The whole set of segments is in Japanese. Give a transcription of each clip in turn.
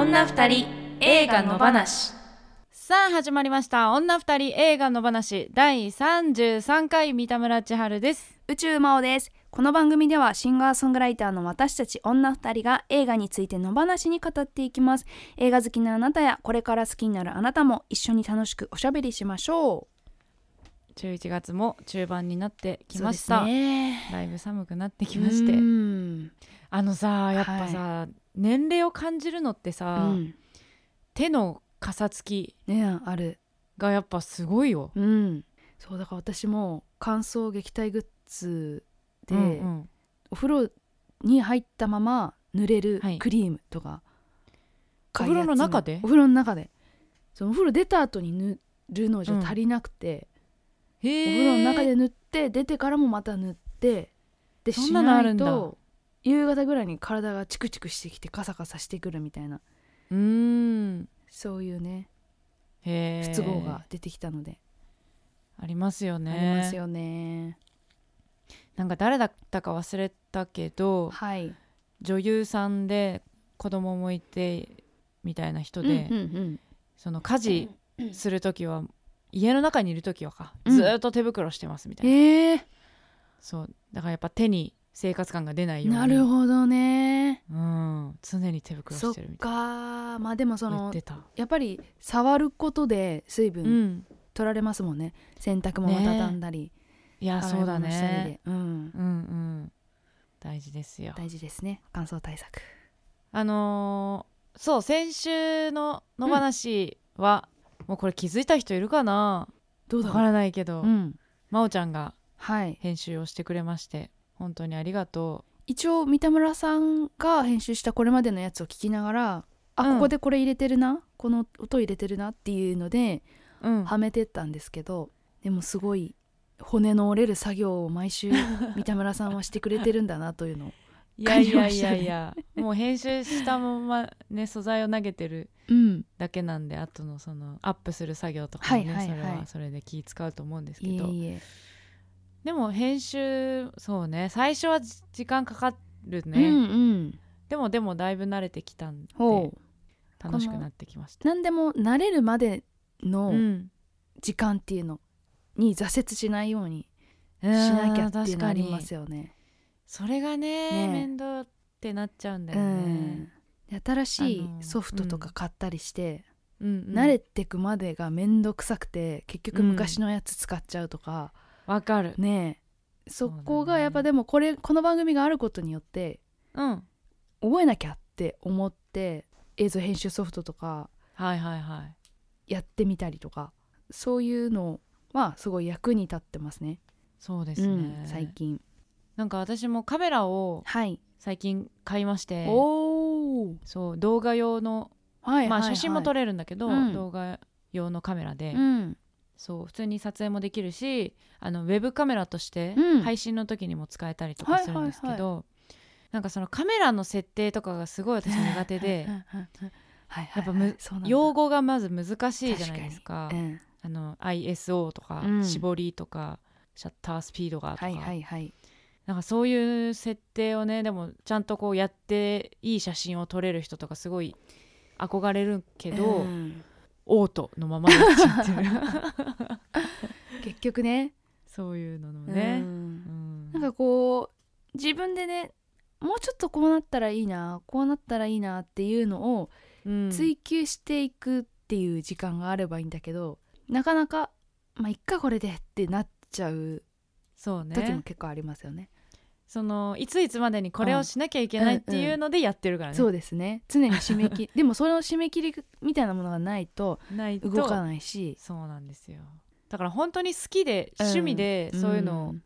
女二人映画の話。さあ始まりました。女二人映画の話。第33回三田村千春です。宇宙魔王です。この番組ではシンガーソングライターの私たち女二人が映画についての話に語っていきます。映画好きなあなたやこれから好きになるあなたも一緒に楽しくおしゃべりしましょ11月も中盤になってうきました、そうですね。だいぶ寒くなってきまして。うん。あのさやっぱさ、年齢を感じるのってうさ、ん手のかさつきねある。がやっぱすごいよ。うん。そうだから私も乾燥撃退グッズで、うんうん。お風呂に入ったまま塗れるはい。クリームとか、お風呂の中で？お風呂の中で。そのお風呂出た後に塗るのじゃ足りなくて、へおえ風呂の中で塗って出てからもまた塗ってでそんなのあるんだ。しないと夕方ぐらいに体がチクチクしてきてカサカサしてくるみたいな。うーん。そういうねへえ不都合が出てきたので、ありますよね。ありますよね。なんか誰だったか忘れたけどはい。女優さんで子供もいてみたいな人で、うんうんその家事する時は家の中にいる時はか、うん。ずーっと手袋してますみたうん、いな、えー、そう。だからやっぱ手に生活感が出ないように。なるほどね。うん、常に手袋そっしてるみたいか。まあでもそのやっぱり触ることで水う分ん。取られますもんね、洗濯物ね畳んだり、いやそうだね。で、うん、うんうん。大事ですよ。大事ですね。乾燥対策。あのーそう先週の野話は、もうこれ気づいた人いるかな？わかどうだろらないけど、う、うん、真央ちゃんがはい。編集をしてくれまして本当にありがと一応三田村さんが編集したこれまでのやつを聞きながらあ、うん。ここでこれ入れてるなこの音入れてるなっていうのでう、うん、はめてったんですけどでもすごい骨の折れる作業を毎週 三田村さんはしてくれてるんだなというのをいやいやいやい感じましたや、もう編集したままね素材を投げてるうん。だけなんで後のそのアップする作業とかもね、はいはいはい。それはそれで気使うと思うんですけいえどいえでも編集そうね。最初はじ時間かかるうんね、うん。でもでもだいぶ慣れてきたんで楽しくなってきました。何でも慣れるまでのうん。時間っていうのに挫折しないようにししなきゃっていうのありにますよね。それがねね。面倒ってなっちゃうんだようん。ね、で新しいソフトとか買ったりして、うんうん。慣れてくまでが面倒くさくて結局昔のやつ使っちゃうとか、わかる。ねえ。そこがやっぱでもこれこの番組があることによってうん。覚えなきゃって思って映像編集ソフトとかはいはいはい。やってみたりとかそういうのはすごい役に立ってますね。そうですうねん、、最近。なんか私もカメラをはい、最近買いまして。おおそう動画用の、はいまあ写真も撮れれるんだけど、うん。動画用のカメラで、うんそう普通に撮影もできるしあのウェブカメラとしてうん。配信の時にも使えたりとかするんですけど、なんかそのカメラの設定とかがすごい私苦手ではいやっぱむ用語がまず難しいじゃないですか。うん。あの ISO とか、うん。絞りとかシャッタースピードがとか、はいはいはい。なんかそういう設定をねでもちゃんとこうやっていい写真を撮れる人とかすごい憧れるけど、うんオートのままになっちゃってる 結局ねそういうののうね、ん。うん。なんかこう自分でねもうちょっとこうなったらいいなこうなったらいいなっていうのをうん。追求していくっていう時間があればいいんだけど、なかなかまあいっかこれでってなっちゃうそう時もね結構ありますよねそのいついつまでにこれをしなきゃいけないっていうのでやってるからね、そうですね。常に締め切り。でもその締め切りみたいなものがないと動かないし。そうなんですよ。だから本当に好きで趣味でそういうのをん。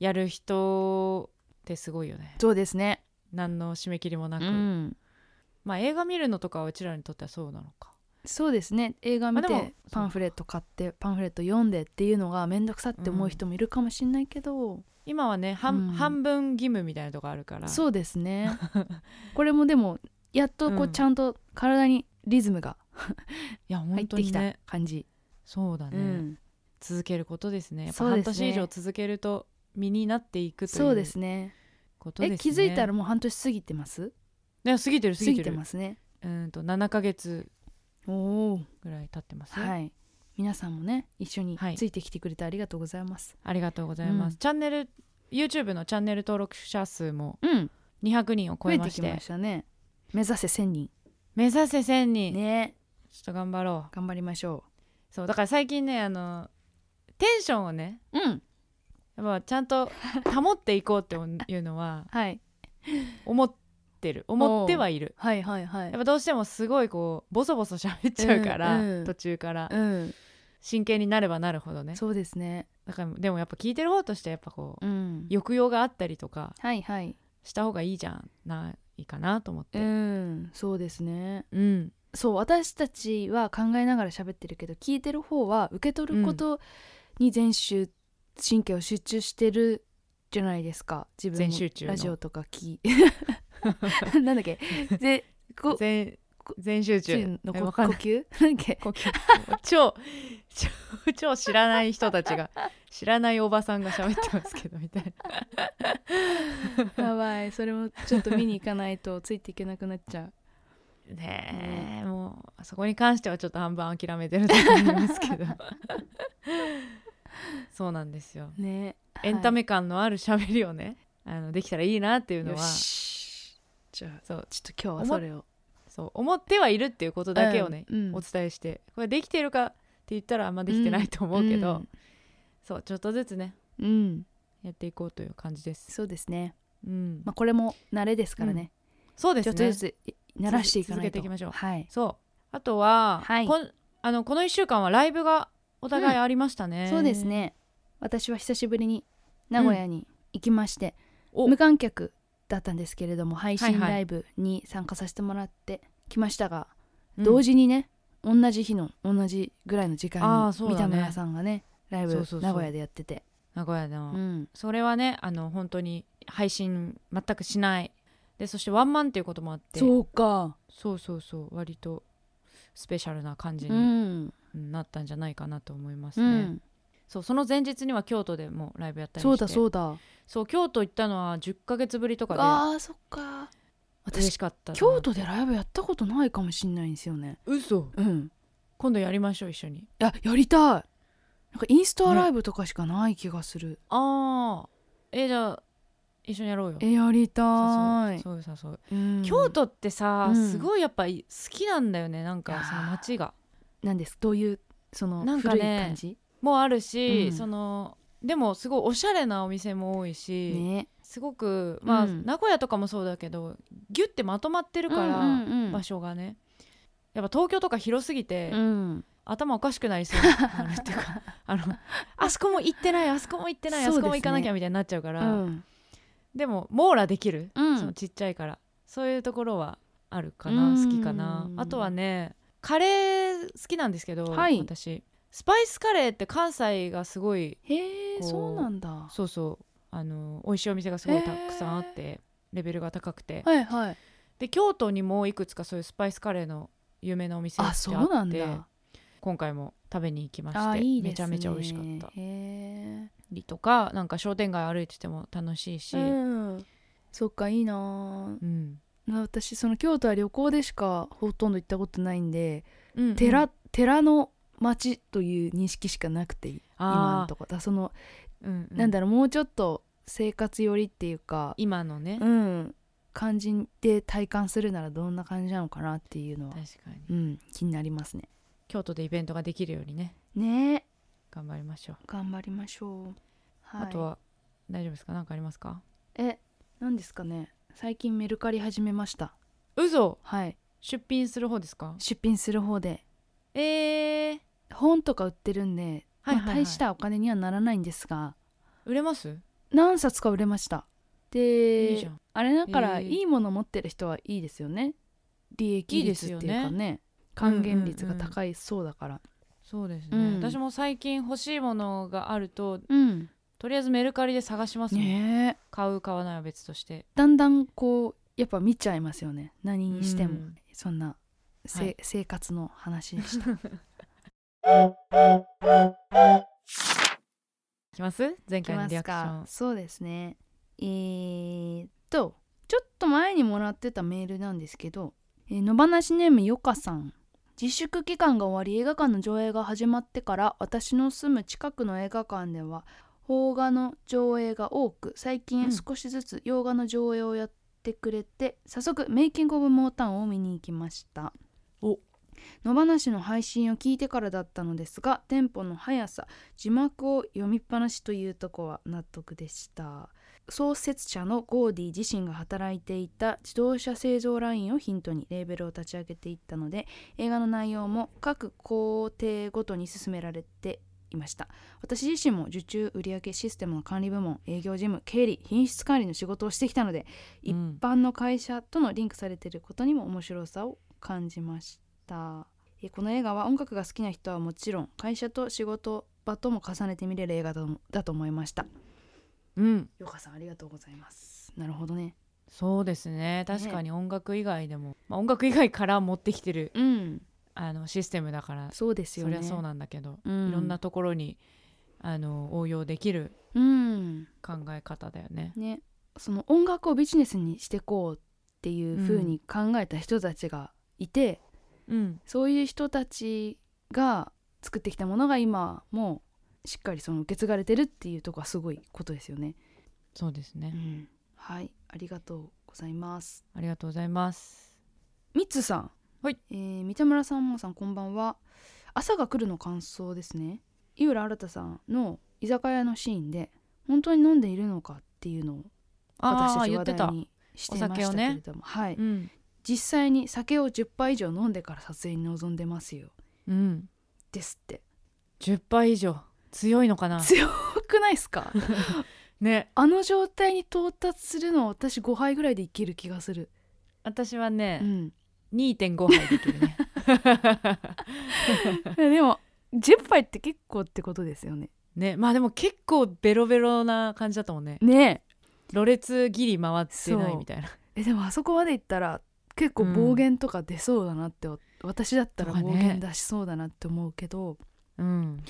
やる人ってすごいよね、そうですね。何の締め切りもなく、うん。まあ映画見るのとかはうちらにとってはそうなのか。そうですね。映画見てパンフレット買ってパンフレット読んでっていうのが面倒くさって思う人もいるかもしれないけど、今はね半,、うん。半分義務みたいなとこあるから。そうですね。これもでもやっとこううん。ちゃんと体にリズムがいや入本ってきた感じ、そうだね、うん。続けることですね。やっぱ半年以上続けると身になっていくとそうでいうすね。ことですね。え気づいたらもう半年過ぎてます？ね過ぎてる過過ぎぎてますね。うんと7ヶ月ぐらい経ってます、はい皆さんもね一緒にはい。ついてきてくれてありがとうございます、ありがとうございます、うん。チャンネル YouTube のチャンネル登録者数もうん。200人を超増えて。きえましてましたね。目指せ1000人。目指せ1000人、ね。ちょっと頑張ろう。頑張りましょそうだから最近ねあのテンションをねううん。やっぱちゃんと保っていこうっていうのは はい。思ってる。思ってはいる。はいはいはい。やっぱどうしてもすごいこうボソボソ喋っちゃうから、うんうん途中から。うん。真剣になればなるほどね。そうですね。だからでもやっぱ聞いてる方としてやっぱこううん。抑揚があったりとかした方がいいじゃんないかなと思って。うん。そうですね。うん。そう私たちは考えながら喋ってるけど聞いてる方は受け取ることに全集神経を集中してるじゃないですか。自分のラジオとか聞い なんだっけ？でこ全全集中。の呼吸？なんだっけ？呼吸。超超超知らない人たちが知らないおばさんが喋ってますけどみたいな。やばい。それもちょっと見に行かないとついていけなくなっちゃう。ねえもうそこに関してはちょっと半分諦めてると思いますけど。そうなんですよ。ね。エンタメ感のある喋りをねあのできたらいいなっていうのよはしじゃあそうちょっと今日はそれを。そう思ってはいるっていうことだけをね、うんうん。お伝えして。これできてるかって言ったらあんまできてないと思うけど、そうちょっとずつねうん、うんやっていこうという感じです、そうですね。うん。まあこれも慣れですからね、そうですね。ちょっとずつ慣らしていかないと。続けていきましょう。はい。そう。あとは、はい。こんあのこの1週間はライブがお互いありましたね、そうですね。私は久しぶりに名古屋に行きまして、お。無観客だったんですけれども配信ライブに参加させてもらってきましたが、うん。同時にね同じ日の同じぐらいの時間にそうだね。三田村さんがねライブそうそうそう。名古屋でやってて。名古屋の、うん。それはねあの本当に配信全くしない。でそしてワンマンっていうこともあって。そうか。そうそうそう。割とスペシャルな感じうになったんじゃないかなと思いますね、うん、そうその前日には京都でもライブやったりして。そうだそうだ。そう京都行ったのは10ヶ月ぶりとかあーそっか。私で嬉しかったな。京都でライブやったことないかもしんないんですよね。嘘。うん。今度やりましょう一緒に。いややりたい。なんかインスタライブとかしかない気がする、ああえじゃあ一緒にやろうよ。えやりたい。そういう誘う、うん。京都ってさ、うん。すごいやっぱ好きなんだよねなんいやー。かその街が。なんです。どういうそのなんか古いね感じ？もあるし、うん。そのでもすごいおしゃれなお店も多いし、ね。すごくまあ、うん。名古屋とかもそうだけどギュッてまとまってるから、うんうんうん場所がね。やっぱ東京とか広すぎて、うん。頭おかしくなりそう。になるっていうかあのあそこも行ってないあそこも行ってない、あそこも行かなきゃみたいになっちゃうから、うん。でも網羅できる、うん。そのちっちゃいから。そういうところはあるかな、うん。好きかな。あとはねカレー好きなんですけど、はい。私スパイスカレーって関西がすごいへえそうなんだ。そうそうあの美味しいお店がすごいたくさんあってレベルが高くて。はいはい。で京都にもいくつかそういうスパイスカレーの有名なお店ってあってあそうなんだ。今回も食べに行きましてね。めちゃめちゃ美味しかった。へりとかなんか商店街歩いてても楽しいし、えうん。そっかいいな。ぁうん。私その京都は旅行でしかほとんど行ったことないんで、うんうん。寺寺の町という認識しかなくて今のあとこだその、ー、うんうん。なんだろうもうちょっと生活寄りっていうか今のね、うん感じで体感するならどんな感じなのかなっていうのは、確かに。うん、気になりますね。京都でイベントができるようにね。ね。頑張りましょう、頑張りましょう、はい、あとは大丈夫ですか？何かありますか？え何ですかね。最近メルカリ始めました。嘘。はい。出品する方ですか？出品する方で。えー、本とか売ってるんで、はいはいはい。まあ、大したお金にはならないんですが。売れます？何冊か売れました。でいいじゃん。あれだからいいもの持ってる人はいいですよね。利益率っていうかね。ね。還元率が高いそうだから。そうですね、うん。私も最近欲しいものがあるとうん。とりあえずメルカリで探しますもん、ねえ。買う買わないは別として。だんだんこうやっぱ見ちゃいますよね。何にしても、うんそんなせ、はい。生活の話でした。い きます？前回のリアクション。か。そうですね。えー、っとちょっと前にもらってたメールなんですけど、ええー野放しネームよかさん。自粛期間が終わり映画館の上映が始まってから私の住む近くの映画館では邦画の上映が多く最う近ん。少しずつ洋画の上映をやってくれて、早速メイキング・オブ・モータウンを見に行きました。お野放しの配信を聞いてからだったのですがテンポの速さ字幕を読みっぱなしというとこは納得でした。創設者のゴーディ自身が働いていた自動車製造ラインをヒントにレーベルを立ち上げていったので映画の内容も各工程ごとに進められていました。私自身も受注売上システムの管理部門営業事務経理品質管理の仕事をしてきたので、一うん。般の会社とのリンクされていることにも面白さを感じました。えこの映画は音楽が好きな人はもちろん会社と仕事場とも重ねて見れる映画だと思いました。うん。よかさんありがとうございます。なるほどね。そうですね。確かに音楽以外でも、まあ、音楽以外から持ってきてるうん。あのシステムだからそうですよね。そりゃそうなんだけど、うん。いろんなところにあの応用できるうん。考え方だよね。ね。その音楽をビジネスにしてこうっていう風に考えた人たちがいて、うん、そういう人たちが作ってきたものが今もしっかりその受け継がれてるっていうとこはすごいことですよね。そうですね、うん、はいありがとうございます。ありがとうございます。ミッツさん、はいえー三田村さんもさんこんばんは。朝が来るの感想ですね。井浦新さんの居酒屋のシーンで本当に飲んでいるのかっていうのを私たち言ってた。話題にしていましたけれども、はい、うん、実際に酒を10杯以上飲んでから撮影に臨んでますよ。うん、ですって。10杯以上強いのかな？強くないですか？ね、あの状態に到達するの私5杯ぐらいでいける気がする、私はねう、ん、2.5杯できるね。でも10杯って結構ってことですよね。ね、まあでも結構ベロベロな感じだったもんね。ね。ろれつギリ回ってないみたいな。ええでもあそこまでいったら結構暴言とか出そうだなって、私だったら暴言出しそうだなって思うけどうん、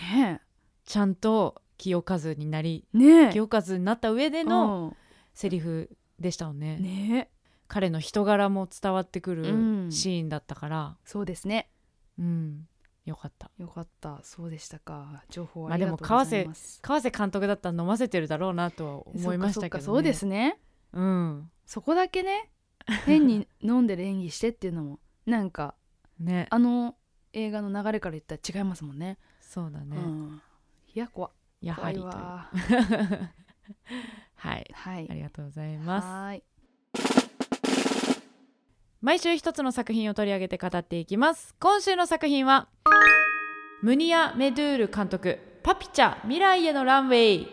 ねちゃんと清和になりえ。ねえ清和になった上でのうん。セリフでしたもんね。ねえ。彼の人柄も伝わってくうるん。シーンだったから、そうですね。うん、よかった。よかった。そうでしたか。情報まあでもありがとうございます、川瀬監督だったら飲ませてるだろうなとは思いましたけどね。そうですね。うん。そこだけね変に飲んでる演技してっていうのもなんかね。あの映画の流れから言ったら違いますもんねそうだね。うん、いや怖やはりと はい。はいありがとうございます。はーい毎週一つの作品を取り上げて語っていきます。今週の作品はムニア・メドゥール監督パピチャ未来へのランウェイ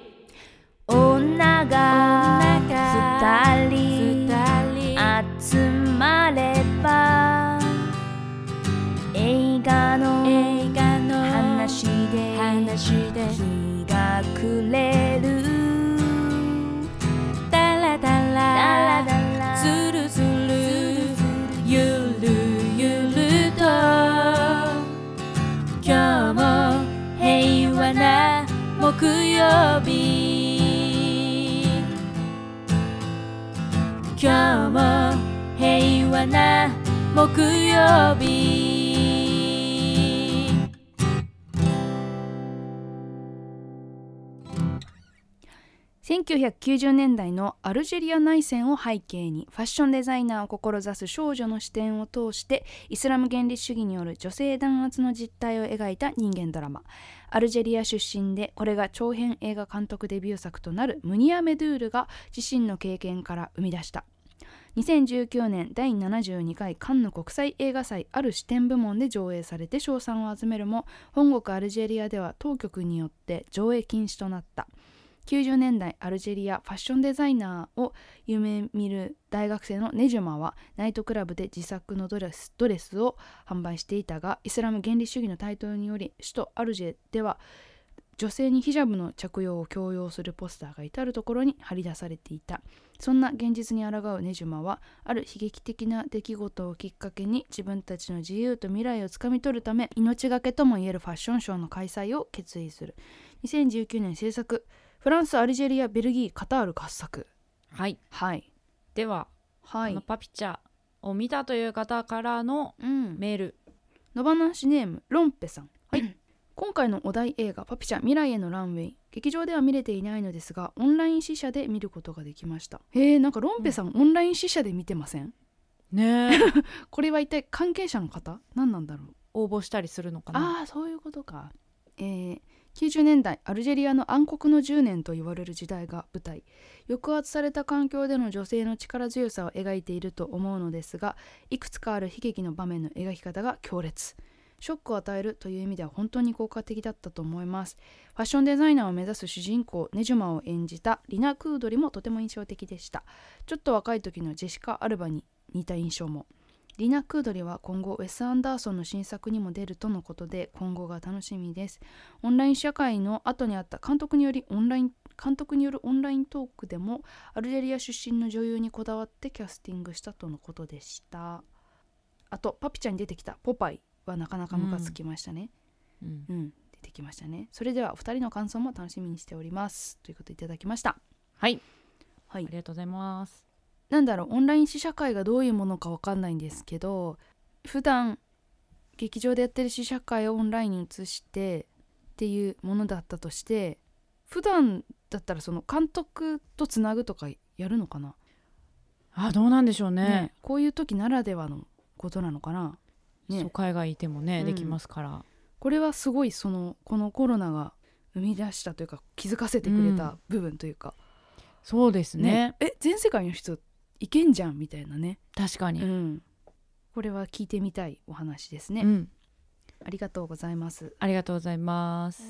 女が二人集まれば映画の話で日が暮れる。ダラダダララ。ダラずるずるゆるゆると今日も平和な木曜日。今日も平和な木曜日。1990年代のアルジェリア内戦を背景にファッションデザイナーを志す少女の視点を通してイスラム原理主義による女性弾圧の実態を描いた人間ドラマ。アルジェリア出身でこれが長編映画監督デビュー作となるムニア・メドゥールが自身の経験から生み出した。2019年第72回カンヌ国際映画祭ある視点部門で上映されて賞賛を集めるも本国アルジェリアでは当局によって上映禁止となった。90年代アルジェリアファッションデザイナーを夢見る大学生のネジュマはナイトクラブで自作のドレスドレスを販売していたがイスラム原理主義の台頭により首都アルジェでは女性にヒジャブの着用を強要するポスターが至る所に貼り出されていた。そんな現実に抗うネジュマはある悲劇的な出来事をきっかけに自分たちの自由と未来をつかみ取るため命がけともいえるファッションショーの開催を決意する。2019年制作フランスアルジェリアベルギーカタール合作。はい。はい。では、はい。このパピチャを見たという方からのうん。メール。野放しネームロンペさん。はい今回のお題映画「パピチャ未来へのランウェイ」劇場では見れていないのですがオンライン試写で見ることができました。へえなんかロンペさん、オンライン試写で見てません？ねえ。これは一体関係者の方何なんだろう？応募したりするのかな？ああそういうことか。えー90年代アルジェリアの暗黒の10年と言われる時代が舞台。抑圧された環境での女性の力強さを描いていると思うのですがいくつかある悲劇の場面の描き方が強烈ショックを与えるという意味では本当に効果的だったと思います。ファッションデザイナーを目指す主人公ネジュマを演じたリナ・クードリもとても印象的でした。ちょっと若い時のジェシカ・アルバに似た印象も。リナ・クードリは今後ウェス・アンダーソンの新作にも出るとのことで今後が楽しみです。オンライン社会の後にあった監督によりオンライン監督によるオンライントークでもアルジェリア出身の女優にこだわってキャスティングしたとのことでした。あとパピちゃんに出てきたポパイ。はなかなかムカつきましたね。うん。うん、出てきましたね。それではお二人の感想も楽しみにしております。ということでいただきました。はい。はい。ありがとうございます。なんだろう。オンライン試写会がどういうものかわかんないんですけど普段劇場でやってる試写会をオンラインに移してっていうものだったとして普段だったらその監督とつなぐとかやるのかな、あどうなんでしょうね。ね。こういう時ならではのことなのかな、ね。そう海外いてもね、うん。できますから。これはすごいそのこのコロナが生み出したというか気づかせてくれた部分というか、そうですね。え全世界の人いけんじゃんみたいなね、確かに、うん、これは聞いてみたいお話ですね、うん。ありがとうございます。ありがとうございます、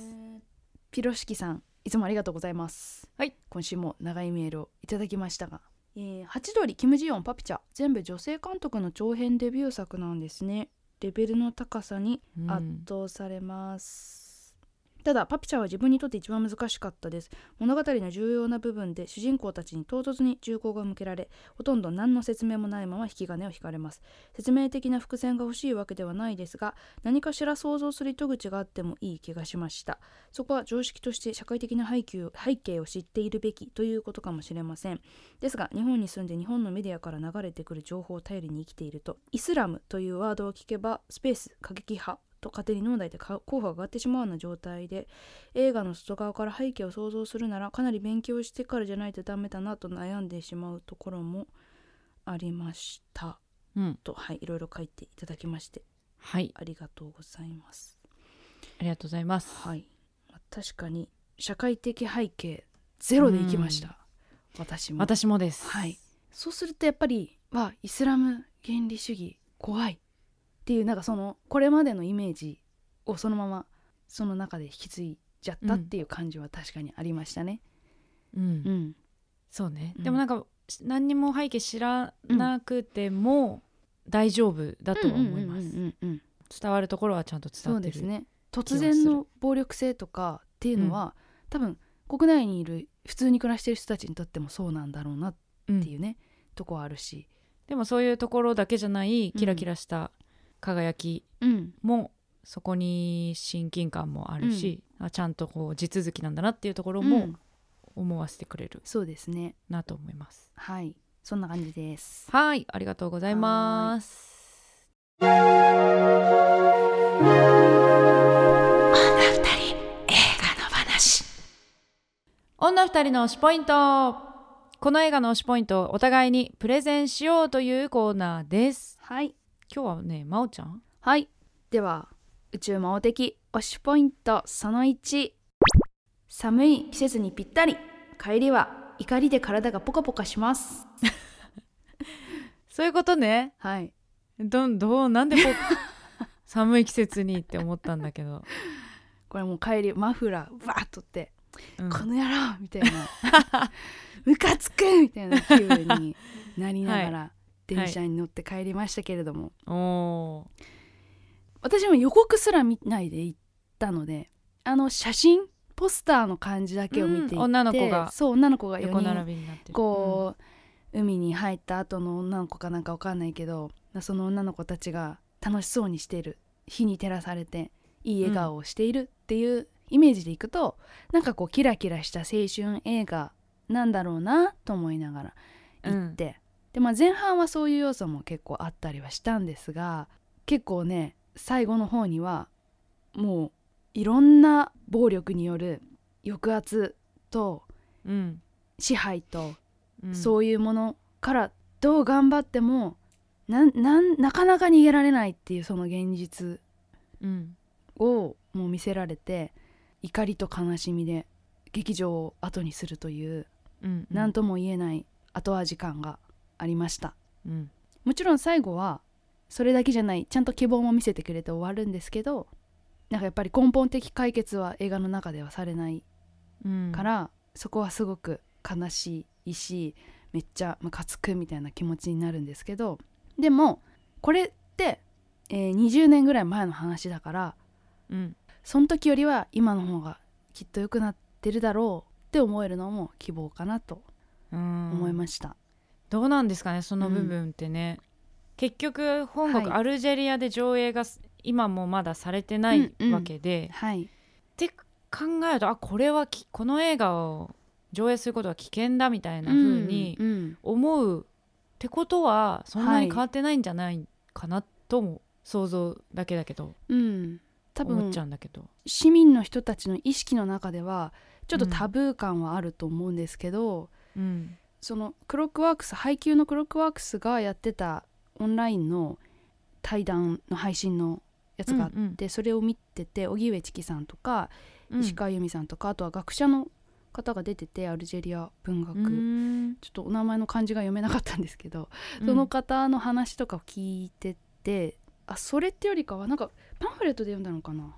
ピロシキさんいつもありがとうございます。はい。今週も長いメールをいただきましたが、えー、ハチドリキム・ジヨンパピチャ全部女性監督の長編デビュー作なんですねレベルの高さにうん。圧倒されます、ただパピチャは自分にとって一番難しかったです。物語の重要な部分で主人公たちに唐突に銃口が向けられほとんど何の説明もないまま引き金を引かれます。説明的な伏線が欲しいわけではないですが何かしら想像する糸口があってもいい気がしました。そこは常識として社会的な背景背景を知っているべきということかもしれません。ですが日本に住んで日本のメディアから流れてくる情報を頼りに生きているとイスラムというワードを聞けばスペース過激派と勝手に脳内でか候補が上がってしまうような状態で映画の外側から背景を想像するならかなり勉強してからじゃないとダメだなと悩んでしまうところもありました。うん。とはいいろいろ書いていただきましてはい。ありがとうございます。ありがとうございます。はい。まあ確かに社会的背景ゼロでいきました。私も。私もです。はい。そうするとやっぱりはイスラム原理主義怖いっていうなんかそのこれまでのイメージをそのままその中で引き継いじゃったっていう感じは確かにありましたね。うん。うん、そうね、うん。でもなんかし何にも背景知らなくても大丈夫だとは思います、うんうんうんうん伝わるところはちゃんと伝そわってるうですね。突然の暴力性とかっていうのは、多分国内にいる普通に暮らしてる人たちにとってもそうなんだろうなっうんていうね、とこはあるし、でもそういうところだけじゃないキラキラした輝きうん、もそこに親近感もあるし、あちゃんとこう地続きなんだなっていうところもうん。思わせてくれるそうですね。なと思います、はい。そんな感じです。はい。ありがとうございます。女二人の推しポイント。この映画の推しポイントをお互いにプレゼンしようというコーナーです。はい今日はねまおちゃん？はい。では宇宙魔王的推しポイントその1寒い。季節にぴったり。帰りは怒りで体がポカポカします。そういうことね。はい。どんどうなんでこう 寒い季節にって思ったんだけど、これもう帰りマフラーバーッとって、うん。この野郎みたいな。ムカつくみたいな気分になりながら電車に乗って帰りましたけれども、おー。私も予告すら見ないで行ったのであの写真ポスターの感じだけを見ていて、うん女の子が。そう女の子が4人横並びになってる。こう、海に入った後の女の子かなんかわかんないけどその女の子たちが楽しそうにしてる火に照らされていい笑顔をしているっていうイメージでいくと、なんかこうキラキラした青春映画なんだろうなと思いながら行って、でまあ前半はそういう要素も結構あったりはしたんですが結構ね最後の方にはもういろんな暴力による抑圧とうん。支配と、うん。そういうものからどう頑張ってもなんなかなか逃げられないっていうその現実うん。をもう見せられて怒りと悲しみで劇場を後にするといううん何とも言えない後味感がありました。うん。もちろん最後はそれだけじゃないちゃんと希望も見せてくれて終わるんですけどなんかやっぱり根本的解決は映画の中ではされないうん。から、そこはすごく悲しいしめっちゃムカつくみたいな気持ちになるんですけどでもこれって、えー20年ぐらい前の話だからうん。その時よりは今の方がきっと良くなってるだろうって思えるのも希望かなとうん。思いました。どうなんですかねその部分ってね、結局本国はい。アルジェリアで上映がす今もまだされてないうんうん。わけで、はい、って考えるとあこれはきこの映画を上映することは危険だみたいな風にうんうん。思うってことはそんなに変わってないんじゃないかなとも想像だけだけど。うん。多思っ分ちゃうんだけど。市民の人たちの意識の中ではちょっとタブー感はあると思うんですけど、うんそのクロックワークス配給のクロックワークスがやってたオンラインの対談の配信のやつがあって、うんうん。それを見てて荻上チキさんとかうん。石川由美さんとか、あとは学者の方が出ててアルジェリア文学、うん。ちょっとお名前の漢字が読めなかったんですけど、その方の話とかを聞いててあそれってよりかはなんかパンフレットで読んだのかな。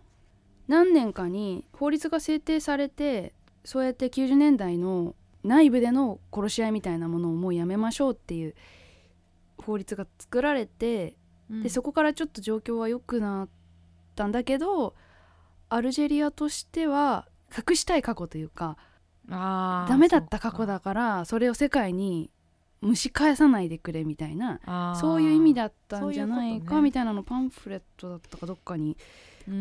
何年かに法律が制定されてそうやって90年代の内部での殺し合いみたいなものをもうやめましょうっていう法律が作られてうん。でそこからちょっと状況は良くなったんだけどアルジェリアとしては隠したい過去というかあーダメだった過去だからそれを世界に蒸し返さないでくれみたいなそういう意味だったんじゃないかみたいなのパンフレットだったかどっかに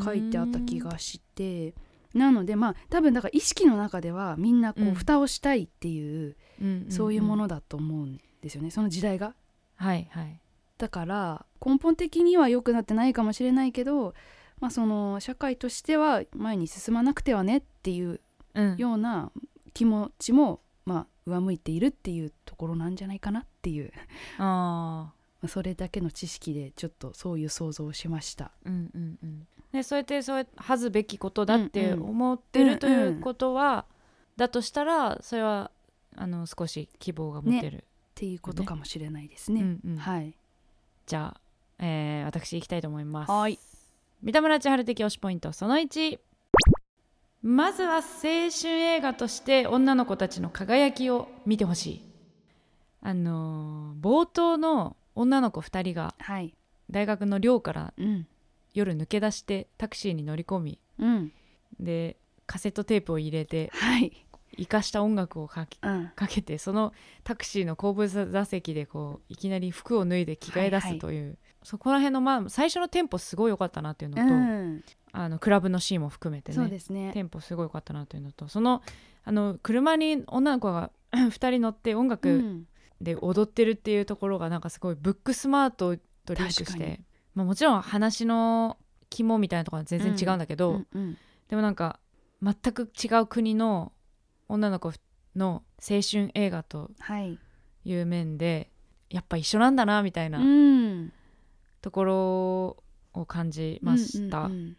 書いてあった気がしてなのでまあ多分だから意識の中ではみんなこう蓋をしたいっていう、うんそういうもんのだと思うんですよね。その時代が。はいはい。だから根本的には良くなってないかもしれないけど、まあ、その社会としては前に進まなくてはねっていううん。ような気持ちも、まあ、上向いているっていうところなんじゃないかなっていう。あまあそれだけの知識でちょっとそういう想像をしました。ーうんうんうん。でそうやってそうやって恥ずべきことだってうんうん。思ってるとうんうんいうことは、だとしたらそれはあの少し希望が持てる、っていうことかもしれないですね。うんうん。はい、じゃあ、えー私行きたいと思います。はい。三田村千春的推しポイントその1まずは青春映画として女の子たちの輝きを見てほしい。あのー冒頭の女の子2人がはい。大学の寮からうん。夜抜け出してタクシーに乗り込みうん。でカセットテープを入れてはい。生かした音楽をかけうん。かけてそのタクシーの後部座席でこういきなり服を脱いで着替え出はいはい。すという、そこら辺のまあ最初のテンポすごい良かったなっていうのと、うん。あのクラブのシーンも含めてそうねですね。テンポすごい良かったなというのとそのあの車に女の子が2人乗って音う楽んで踊ってるっていうところがなんかすごいブックスマートとリンクして、まあ、もちろん話の肝みたいなところは全然違うんだけど、うんうんでもなんか全く違う国の女の子の青春映画とはい。いう面でやっぱ一緒なんだなみたいなうん。ところを感じました、うんうん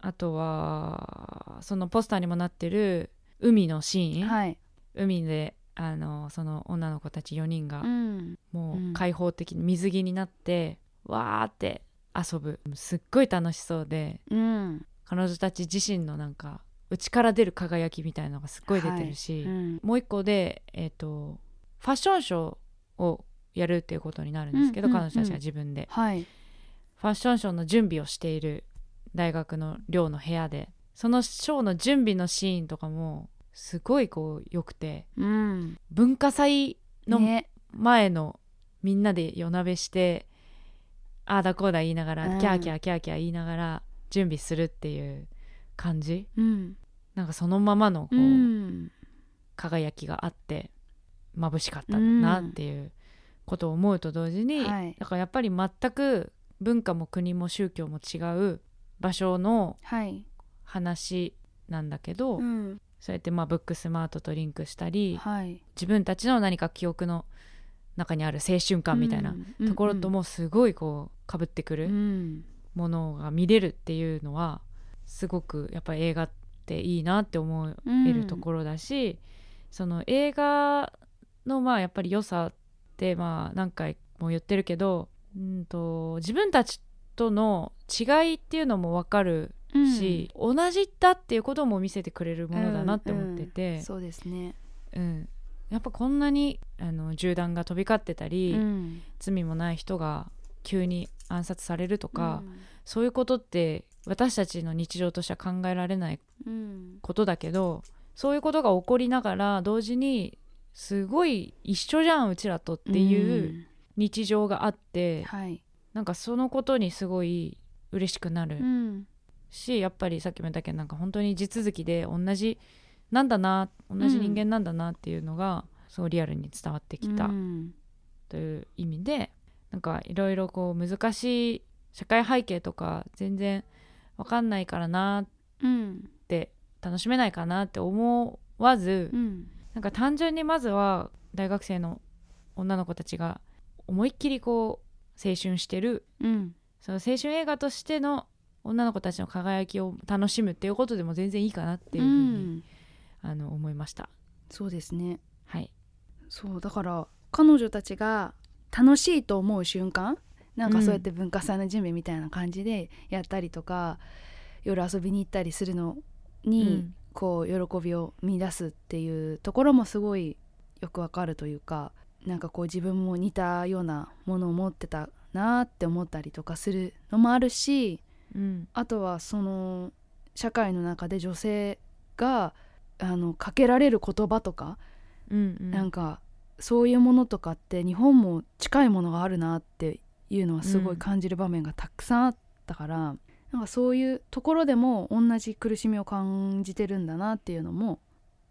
あとはそのポスターにもなってる海のシうーン、んはい。海であのその女の子たち4人がうん。もうんう開放的に水着になって、わーって遊ぶ。すっごい楽しそうでうん。彼女たち自身のなんか内から出る輝きみたいなのがすっごい出てるし、うん。もう一個で、えー、とファッションショーをやるっていうことになるんですけど、うんうん彼女たちが自分で。はい。ファッションショーの準備をしている大学の寮の部屋でそのショーの準備のシーンとかもすごいこう良くて。うん。文化祭のね。前のみんなで夜鍋してああだこうだ言いながら、うん。キャーキャーキャーキャー言いながら準備するっていう感じ。うん。なんかそのままのこう、うん。輝きがあって眩しかったなっていうことを思うと同時に、はい。だからやっぱり全く文化も国も宗教も違う場所のはい。話なんだけど、うんそうやってまあブックスマートとリンクしたりはい。自分たちの何か記憶の中にある青春感みたいなところともすごいこうかぶってくうるん。ものが見れるっていうのはすごくやっぱり映画っていいなって思えるところだし、その映画のまあやっぱり良さってまあ何回も言ってるけどうんと自分たちとの違いっていうのも分かるうん。し、同じだっていうことも見せてくれるものだなって思ってて、うんそうですね。うん。やっぱこんなにあの銃弾が飛び交ってたり、うん。罪もない人が急に暗殺されるとか、うん。そういうことって私たちの日常としては考えられないうん。ことだけどそういうことが起こりながら同時にすごい一緒じゃんうちらとっていう日常があって、うんはい。なんかそのことにすごい嬉しくなる。うんし、やっぱりさっきも言ったけどなんか本当に地続きで同じなんだな同じ人間なんだなっていうのが、すごいリアルに伝わってきたうん。という意味でなんかいろいろこう難しい社会背景とか全然わかんないからなうんって楽しめないかなって思わず、うんなんか単純にまずは大学生の女の子たちが思いっきりこう青春してるうん。その青春映画としての女の子たちの輝きを楽しむっていうことでも全然いいかなっていうふうに、あの思いました。そうですね。はい、そうだから彼女たちが楽しいと思う瞬間なんかそうやって文化祭の準備みたいな感じでやったりとか、夜遊びに行ったりするのに、うん。こう喜びを見出すっていうところもすごいよくわかるというかなんかこう自分も似たようなものを持ってたなって思ったりとかするのもあるしうん。あとはその社会の中で女性があのかけられる言葉とかうんうん。なんかそういうものとかって日本も近いものがあるなっていうのはすごい感じる場面がたくさんあったから、なんかそういうところでも同じ苦しみを感じてるんだなっていうのも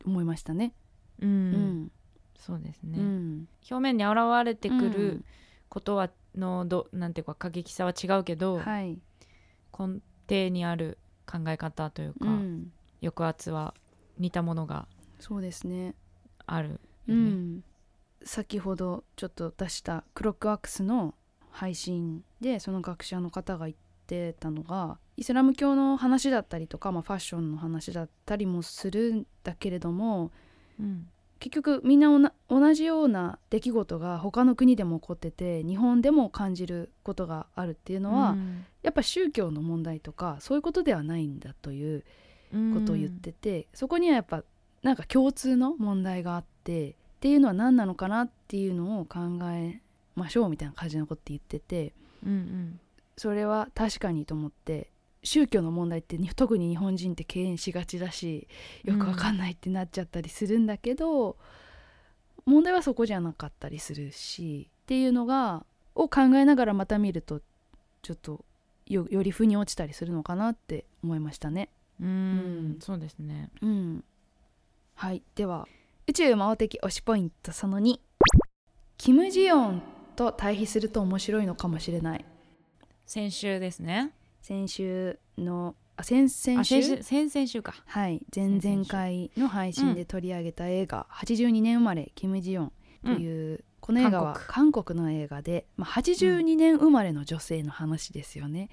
思いましたね。うん。うん。そうですね、うん。表面に現れてくうるん。ことはのどなんていうか過激さは違うけど、はい、根底にある考え方というか、うん、抑圧は似たものがそうですね。あるう。ん、先ほどちょっと出したクロックワックスの配信でその学者の方が言ってたのがイスラム教の話だったりとか、まあ、ファッションの話だったりもするんだけれどもうん結局みんなおな同じような出来事が他の国でも起こってて日本でも感じることがあるっていうのは、うん。やっぱ宗教の問題とかそういうことではないんだということを言ってて、そこにはやっぱなんか共通の問題があってっていうのは何なのかなっていうのを考えましょうみたいな感じのこと言っててうんうん。それは確かにと思って宗教の問題ってに特に日本人って敬遠しがちだしよくわかんないってなっちゃったりするんだけど、問題はそこじゃなかったりするしっていうのがを考えながらまた見るとちょっとよより腑に落ちたりするのかなって思いましたね。うん。うん。そうですね。うん、はい。では宇宙魔王的推しポイントその2キム・ジヨンと対比すると面白いのかもしれない。先週ですね。先週のあ先週？先週先々週か。はい。前々回の配信で取り上げた映画、82年生まれキム・ジヨンという、この映画は韓国。の映画で、まあ、82年生まれの女性の話ですよね、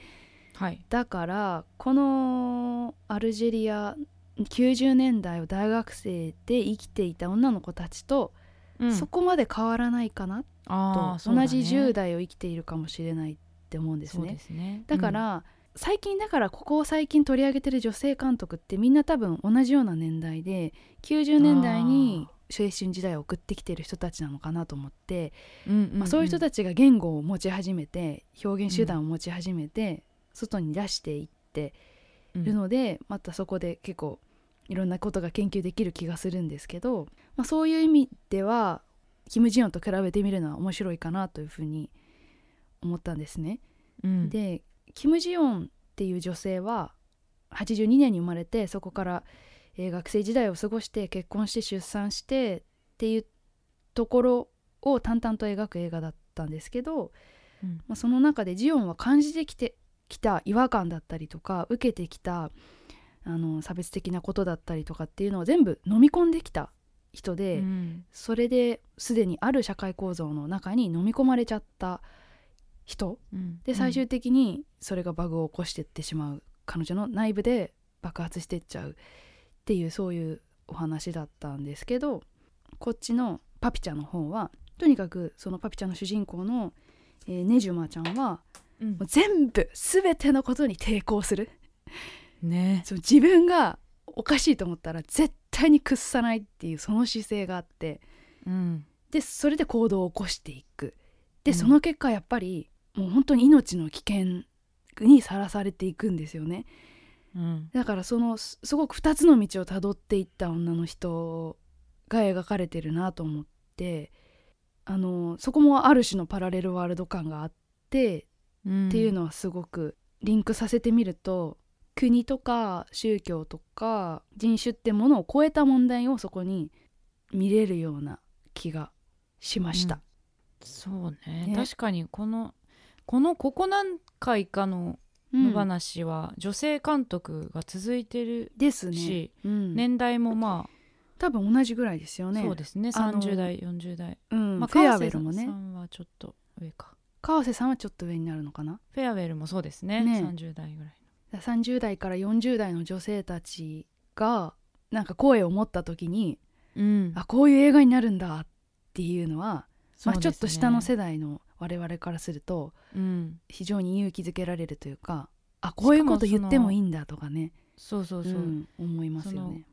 はい。だからこのアルジェリア90年代を大学生で生きていた女の子たちと、うん。そこまで変わらないかなと、ね。同じ10代を生きているかもしれないって思うんですね。そうですね。だから、最近だからここを最近取り上げてる女性監督ってみんな多分同じような年代で90年代に青春時代を送ってきてる人たちなのかなと思って、うんうんうん。まあ、そういう人たちが言語を持ち始めて表現手段を持ち始めて、外に出していってうん。るので、またそこで結構いろんなことが研究できる気がするんですけど、まあ、そういう意味ではキム・ジヨンと比べてみるのは面白いかなというふうに思ったんですね。うん。でキム・ジヨンっていう女性は82年に生まれてそこから、えー学生時代を過ごして結婚して出産してっていうところを淡々と描く映画だったんですけど、うん。まあ、その中でジオンは感じてきてきた違和感だったりとか受けてきたあの差別的なことだったりとかっていうのを全部飲み込んできた人で、うん。それですでにある社会構造の中に飲み込まれちゃった人。うん。で最終的にそれがバグを起こしてってしまう彼女の内部で爆発してっちゃうっていうそういうお話だったんですけどこっちのパピチャの方はとにかくそのパピチャの主人公の、えーネジュマちゃんはうん。もう全部全てのことに抵抗する。ね。そう自分がおかしいと思ったら絶対に屈さないっていうその姿勢があってうん。でそれで行動を起こしていく。で、うん。その結果やっぱりもう本当に命の危険にさらされていくんですよね。うん。だからそのすすごく2つの道をたどっていった女の人が描かれてるなと思ってあのそこもある種のパラレルワールド感があってうん。っていうのはすごくリンクさせてみると国とか宗教とか人種ってものを超えた問題をそこに見れるような気がしました。そうね。ね。確かにこのこのここ何回かの話は女性監督が続いてるですね。し、うん。年代もま多分同じぐらいですよあ、ね。そうですねあの30代40代、うんまあ、フェアウ川瀬ェルもね。さんはちょっと上か。川瀬さんはちょっと上になるのかな？フェアウェルもそうですねね。30代ぐらいだから30代から40代の女性たちがなんか声を持った時にうん。あこういう映画になるんだっていうのはまあ、ちょっと下の世代の我々からするとうん。非常に勇気づけられるというかあこういうこと言ってもいいんだとかね。そうそうそう、ん思いますよね。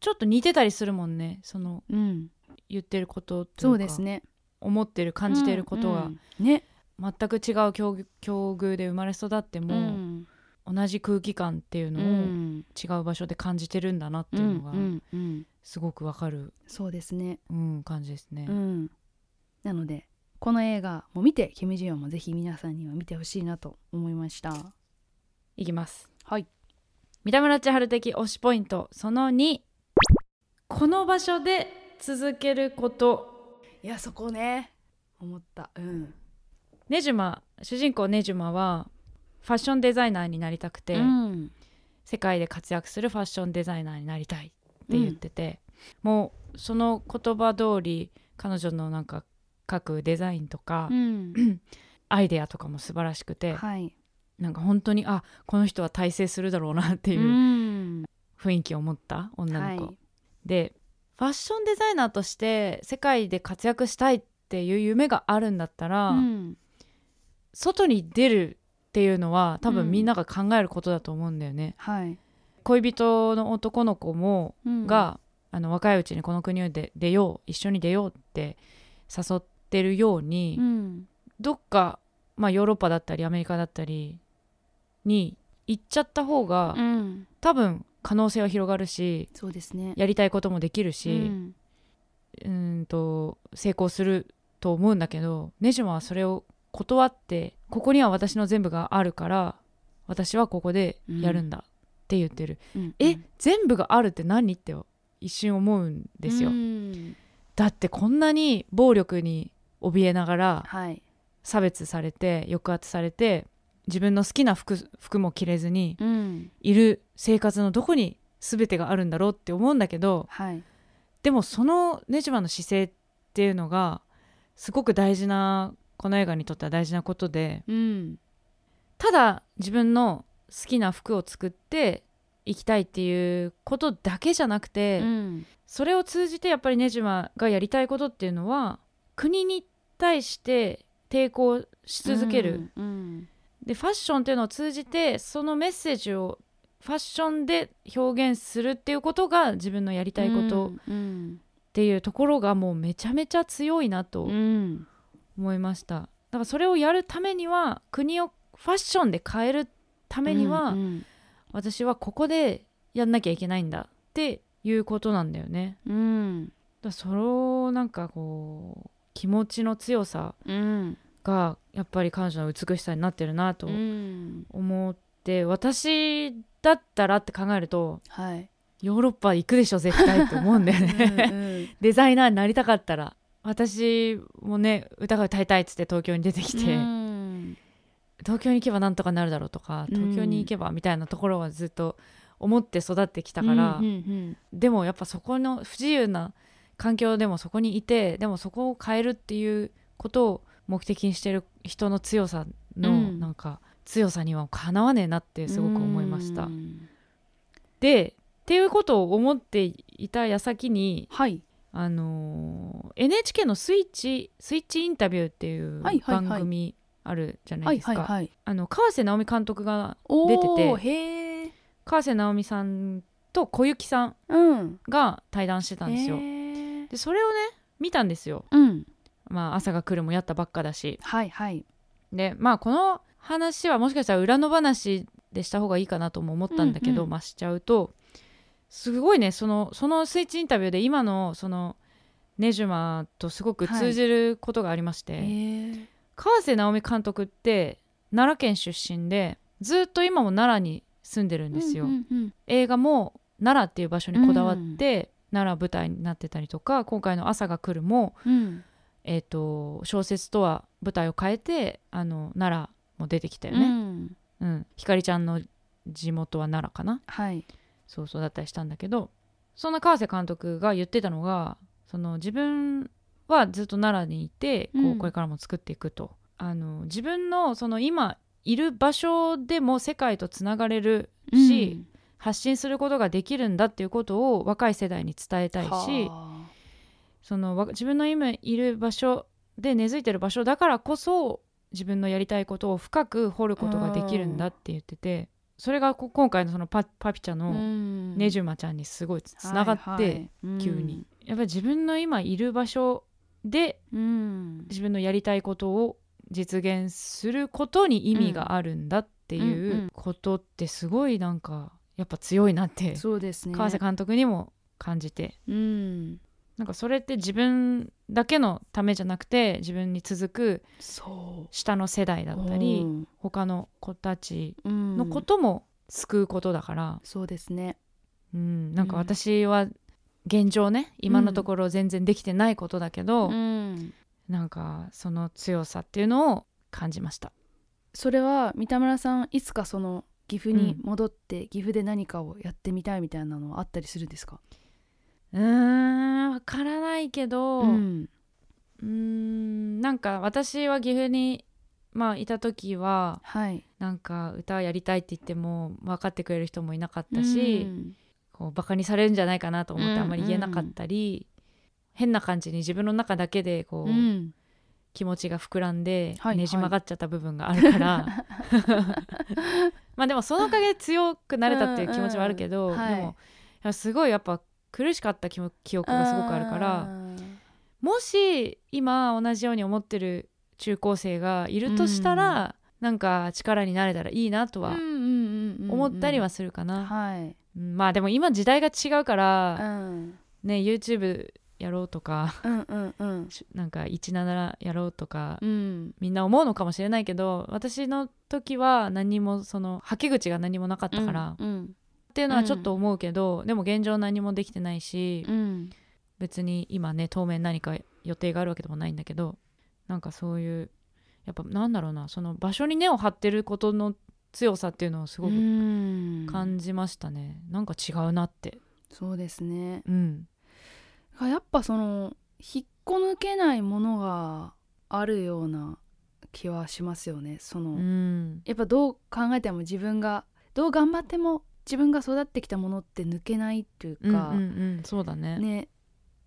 ちょっと似てたりするもんね。そのうん、言ってることとそうですね。思ってる感じてることが、うんうん。ね、全く違う境遇境遇で生まれ育っても、うん。同じ空気感っていううのをん。違う場所で感じてるんだなってういうのがんうん。すごくわかる、そうですね、うん、感じですね。うん、なのでこの映画も見てキム・ジヨンもぜひ皆さんには見てほしいなと思いました。いきます。はい。三田村千春的推しポイントその2この場所で続けること。いやそこね。思った。うん。ネジュマ主人公ネジュマはファッションデザイナーになりたくて、うん。世界で活躍するファッションデザイナーになりたいって言ってて、もうその言葉通り彼女のなんか書くデザインとか、うん。アイデアとかも素晴らしくて、はい。なんか本当にあこの人は大成するだろうなっていううん。雰囲気を持った女の子、はい。でファッションデザイナーとして世界で活躍したいっていう夢があるんだったら、うん。外に出るっていうのは多うん。分みんなが考えることだと思うんだよね。はい。恋人の男の子もうん。が、あの若いうちにこの国で出よう一緒に出ようって誘ってるように、うん。どっか、まあ、ヨーロッパだったりアメリカだったりに行っちゃった方が、うん。多分可能性は広がるしそうですね。やりたいこともできるし、うん。と成功すると思うんだけどネジュマはそれを断ってここには私の全部があるから私はここでやるんだって言ってる、うん。え全部があるって何って一瞬思うんですよ、うん。だってこんなに暴力に怯えながらはい。差別されて抑圧されて自分の好きな服服も着れずにうん。いる生活のどこに全てがあるんだろうって思うんだけどはい。でもそのネジマの姿勢っていうのがすごく大事なこの映画にとっては大事なことでうん。ただ自分の好きな服を作っていきたいっていうことだけじゃなくて、うん。それを通じてやっぱりネジマがやりたいことっていうのは国に対して抵抗し続ける、うんでファッションっていうのを通じてそのメッセージをファッションで表現するっていうことが自分のやりたいことうんっていうところがもうめちゃめちゃ強いなとうん。思いました。だからそれをやるためには国をファッションで変えるためには、うん私はここでやんなきゃいけないんだっていうことなんだよね。うん。だからそのなんかこう気持ちの強さうんがやっぱり彼女の美しさになってるなとうん。思って、私だったらって考えるとはい。ヨーロッパ行くでしょ絶対って思うんだよね、うん デザイナーになりたかったら私もね歌が歌いたいっつって東京に出てきて、うん。東京に行けばなんとかなるだろうとかうん。東京に行けばみたいなところはずっと思って育ってきたから、うんうん。でもやっぱそこの不自由な環境でもそこにいてでもそこを変えるっていうことを目的にしてる人の強さの、うん。なんか強さにはかなわねえなってすごく思いました。うん。でっていうことを思っていた矢先にはい。あのー NHK のスイッチ「スイッチインタビュー」っていう番組あるじゃなはいいですか。あの川瀬直美監督がお出てて川瀬直美さんと小雪さんうん。が対談してたんですよ。へーでそれをね見たんですよ。うんまあ朝が来るもやったばっかだし。はいはいでまあこの話はもしかしたら裏の話でした方がいいかなとも思ったんだけど、うんうんまあしちゃうとすごいねそのそのスイッチインタビューで今のそのネジュマとすごく通じることがありまして、へえ川瀬直美監督って奈良県出身でずっと今も奈良に住んでるんですよ。うんうん映画も奈良っていう場所にこだわって、奈良舞台になってたりとか今回の「朝が来るも」うん。えー、と小説とは舞台を変えてあの奈良も出てきたようね。ん。うん。ひかりちゃんの地元は奈良かな？はい。そうそうだったりしたんだけどそんな川瀬監督が言ってたのがその自分はずっと奈良にいてこう、うん。これからも作っていくと。あの自分のその今いる場所でも世界とつながれるし、発信することができるんだっていうことを若い世代に伝えたいしはそのわ自分の今いる場所で根付いてる場所だからこそ自分のやりたいことを深く掘ることができるんだって言っててそれがこ今回のそのパパピチャあのうん。ネジュマちゃんにすごいつつながって、はいはい。急に、やっぱり自分の今いる場所でうん。自分のやりたいことを実現することに意味があるんだっていうことってすごいなんかやっぱ強いなってそうですね。川瀬監督にも感じて。うん。なんかそれって自分だけのためじゃなくて自分に続く下の世代だったりうん。他の子たちうん。のことも救うことだから、そうですね。うん、なんか私は現状ね今のところ全然できてないことだけど、うん。なんかその強さっていうのを感じました。それは三田村さんいつかその岐阜に戻って、岐阜で何かをやってみたいみたいなのはあったりするんですか？うーんわからないけど、うーんんなんか私は岐阜にまあいた時ははい。なんか歌やりたいって言っても分かってくれる人もいなかったし、うん。こうバカにされるんじゃないかなと思ってうんあんまり言えなかったり、変な感じに自分の中だけでこう、うん気持ちが膨らんで、はいねじ曲がっちゃった部分があるから。まあでもそのおかげで強くなれたっていう気持ちはあるけど、うんうんはい。でもすごいやっぱ苦しかった記記憶がすごくあるからうん。もし今同じように思ってる中高生がいるとしたら、なんか力になれたらいいなとはうんうんうんうん思ったりはするかな、まあでも今時代が違うかうら、ん。ね YouTube やろうとかうんうんうん。しなんか17やろうとか、うん。みんな思うのかもしれないけど私の時は何もそのはけ口が何もなかったから、っうん。ていうのはちょっと思うけど、でも現状何もできてないし、うん。別に今ね当面何か予定があるわけでもないんだけどなんかそういうやっぱなんだろうなその場所に根を張ってることの強さっていうのをすごくうん。感じましたね、なんか違うなって。そうですね。うんやっぱその引っこ抜けないものがあるような気はしますよね。その、うん。やっぱどう考えても自分がどう頑張っても自分が育ってきたものって抜けないっていううんうんか、うんそうだね。ね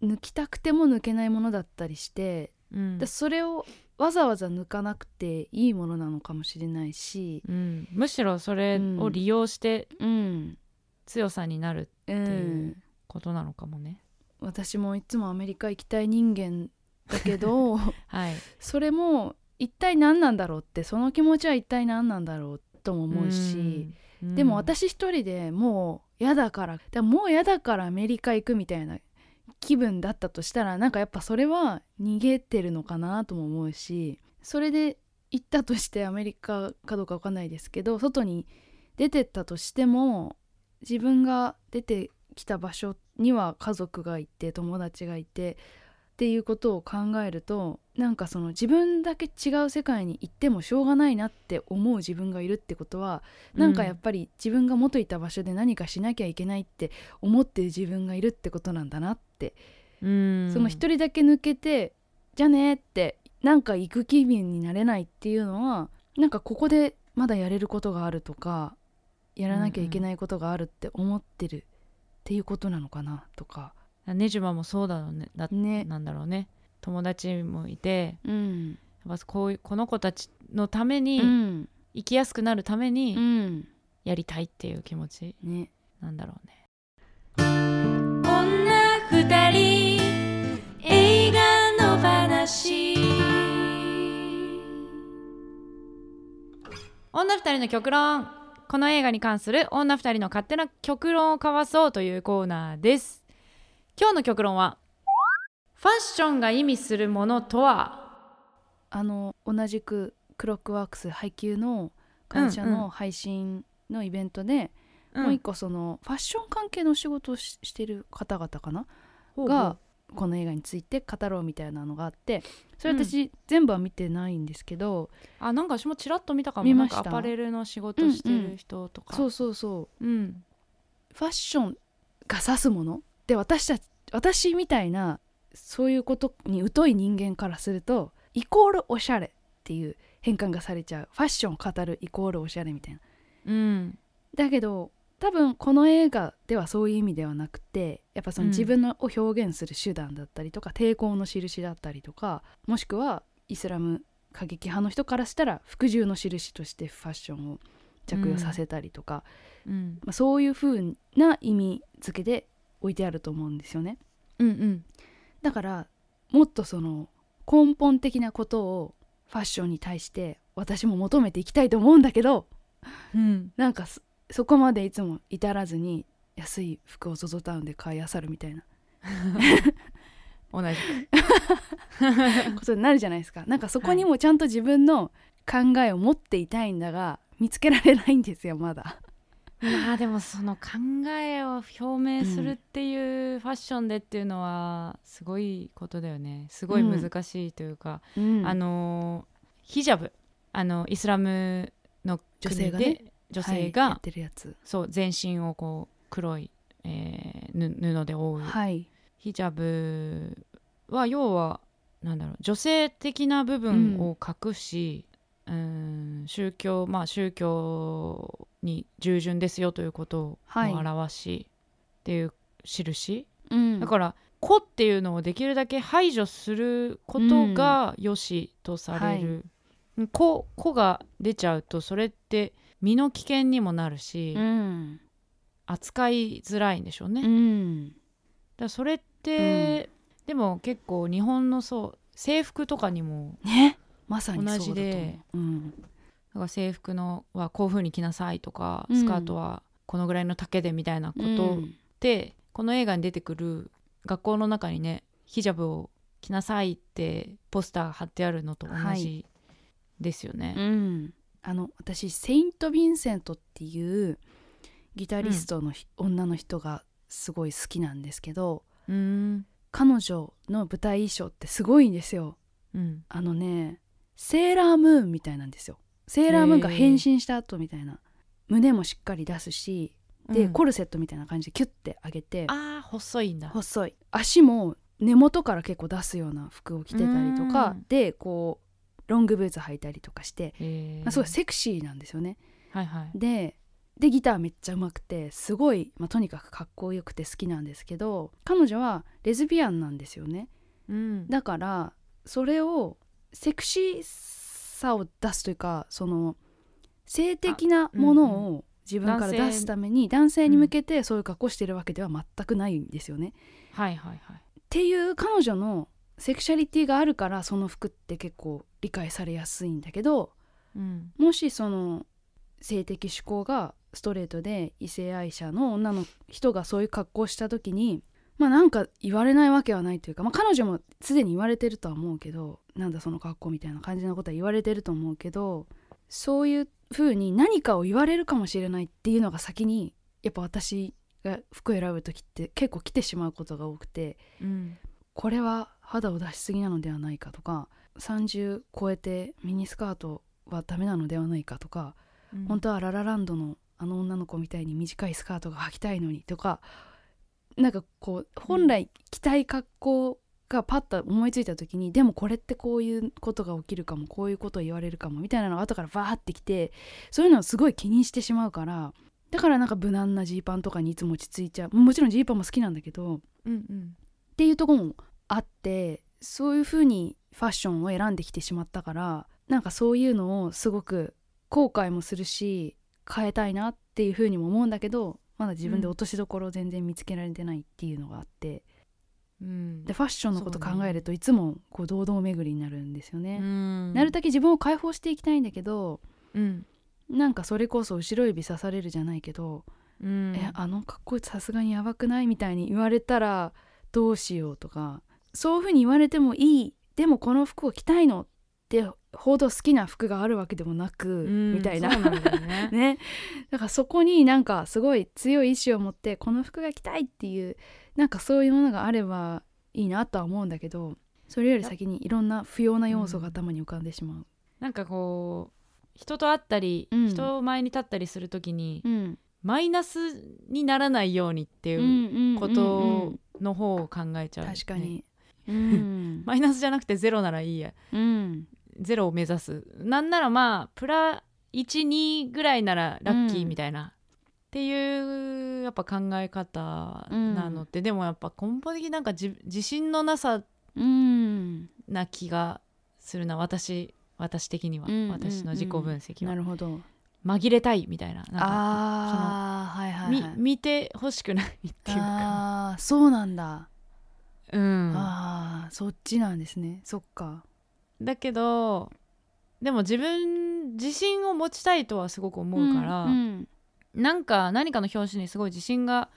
抜きたくても抜けないものだったりして、うん。でそれをわざわざ抜かなくていいものなのかもしれないし、うん、むしろそれを利用してうん。強さになるう、っていうんことなのかもね、私もいつもアメリカ行きたい人間だけど はい。それも一体何なんだろうってその気持ちは一体何なんだろうとも思うし、うん。でも私一人でもう嫌だからでももう嫌だからアメリカ行くみたいな気分だったとしたらなんかやっぱそれは逃げてるのかなとも思うしそれで行ったとしてアメリカかどうかわかんないですけど外に出てったとしても自分が出てきた場所には家族がいて友達がいてっていうことを考えるとなんかその自分だけ違う世界に行ってもしょうがないなって思う自分がいるってことはなんかやっぱり自分が元いた場所で何かしなきゃいけないって思ってる自分がいるってことなんだなって、うん。その一人だけ抜けてじゃあねってなんか行く気分になれないっていうのはなんかここでまだやれることがあるとかやらなきゃいけないことがあるって思ってるっていうことなのかなとか。ねじまもそうだろうねだね。なんだろうね。友達もいてうん。やっぱこういうこの子たちのためうにん。生きやすくなるためうにん。やりたいっていう気持ちね。なんだろうね。女二人映画の話。女二人の極論この映画に関する女二人の勝手な極論を交わそうというコーナーです。今日の極論はファッションが意味するものとは？あの同じくクロックワークス配給の会社うんうん。の配信のイベントで、うん。もう一個そのファッション関係の仕事をししてる方々かな？ほうほう。がこの映画について語ろうみたいなのがあってそれ私、全部は見てないんですけどあなんか私もちらっと見たかも。見ました。なんかアパレルの仕事してる人とか、そうそうそう。うん。ファッションが指すもの。で私たち私みたいなそういうことに疎い人間からするとイコールおしゃれっていう変換がされちゃう。ファッションを語るイコールおしゃれみたいな。うん。だけど多分この映画ではそういう意味ではなくてやっぱそのうん。自分のを表現する手段だったりとか、抵抗の印だったりとかもしくはイスラム過激派の人からしたら服従の印としてファッションを着用させたりとか、うん。まあ、そういう風な意味付けで置いてあると思うんですよね。うんうん。だからもっとその根本的なことをファッションに対して私も求めていきたいと思うんだけどうん。なんかそそこまでいつも至らずに安い服を ZOZO タウンで買い漁るみたいな。同じ。ことになるじゃないですか。なんかそこにもちゃんと自分の考えを持っていたいんだが見つけられないんですよまだ。まあでもその考えを表明するっていうファッションでっていうのはすごいことだよね。すごい難しいというか、うん。あのヒジャブ。あのイスラムの国で女性がね女性はいが、やってるやつ。そう全身をこう黒い、えーぬ布で覆う、はい。ヒジャブは要はなんだろう女性的な部分を隠し、うん、宗教まあ宗教に従順ですよということをはい。表し、っていう印。うん。だから「子」っていうのをできるだけ排除することが良しとされる「子」子が出ちゃうとそれって身の危険にもなるし、うん。扱いづらいんでしょうね。うん。らそれって、でも結構日本のそう制服とかにもねまさに同じでうん。だから制服のはこういう風に着なさいとか、うん。スカートはこのぐらいの丈でみたいなことうん。で、この映画に出てくる学校の中にねヒジャブを着なさいってポスター貼ってあるのと同はじですよね。うん、あの私セイント・ヴィンセントっていうギタリストのひ、女の人がすごい好きなんですけどうーん。彼女の舞台衣装ってすごいんですよ。うん。あのねセーラームーンみたいなんですよ。セーラームーンが変身した後みたいな。胸もしっかり出すしで、うん。コルセットみたいな感じでキュッて上げて。あー細いんだ。細い。足も根元から結構出すような服を着てたりとかうん。でこうロングブーツ履いたりとかして、まあ、すごいセクシーなんですよねはいはい。ででギターめっちゃ上手くてすごい、まあ、とにかくかっこよくて好きなんですけど彼女はレズビアンなんですよねうんだからそれをセクシーさを出すというかその性的なものを自分から出すために男性に向けてそういう格好してるわけでは全くないんですよね。はいはいはい。っていう彼女のセクシャリティがあるからその服って結構理解されやすいんだけどうん。もしその性的指向がストレートで異性愛者の女の人がそういう格好をした時にまあなんか言われないわけはないというか、まあ、彼女もすでに言われてるとは思うけどなんだその格好みたいな感じなことは言われてると思うけどそういう風に何かを言われるかもしれないっていうのが先にやっぱ私が服を選ぶ時って結構来てしまうことが多くてうん。これはフ肌を出しすぎなのではないかとか30超えてミニスカートはダメなのではないかとか、うん。本当はララランドのあの女の子みたいに短いスカートが履きたいのにとかなんかこう本来着たい格好がパッと思いついた時に、でもこれってこういうことが起きるかもこういうことを言われるかもみたいなのが後からバーってきてそういうのをすごい気にしてしまうからだからなんか無難なジーパンとかにいつも落ち着いちゃう。もちろんジーパンも好きなんだけどうんうん。っていうところもあってそういう風にファッションを選んできてしまったからなんかそういうのをすごく後悔もするし変えたいなっていう風にも思うんだけどまだ自分で落としどころを全然見つけられてないっていうのがあって、うん。でファッションのこと考えるといつもこう堂々巡りになるんですよね。うん。なるだけ自分を解放していきたいんだけどうん。なんかそれこそ後ろ指刺されるじゃないけど、うん。えあのかっこいいさすがにやばくない？みたいに言われたらどうしようとかそういうふうに言われてもいいでもこの服を着たいの？ってほど好きな服があるわけでもなく、うんみたいな。だよね。ね。だからそこになんかすごい強い意志を持ってこの服が着たいっていうなんかそういうものがあればいいなとは思うんだけどそれより先にいろんな不要な要素が頭に浮かんでしまう。なんかこう人と会ったり、うん。人前に立ったりするときに、うん。マイナスにならないようにっていうことの方を考えちゃう、確かに。ね、うん。マイナスじゃなくてゼロならいいや。うん。ゼロを目指す。なんならまあプラ12ぐらいならラッキーみたいな、っていうやっぱ考え方なのって、でもやっぱ根本的になんか自自信のなさうん。な気がするな。私私的には、うん私の自己分析は、なるほど。紛れたいみたいな。なんかあーはいはいはい。み見てほしくないっていうか。あーそうなんだ、うん。あーそっちなんですね。そっか。だけどでも自分自信を持ちたいとはすごく思うから、うんなんか何かの表紙にすごい自信が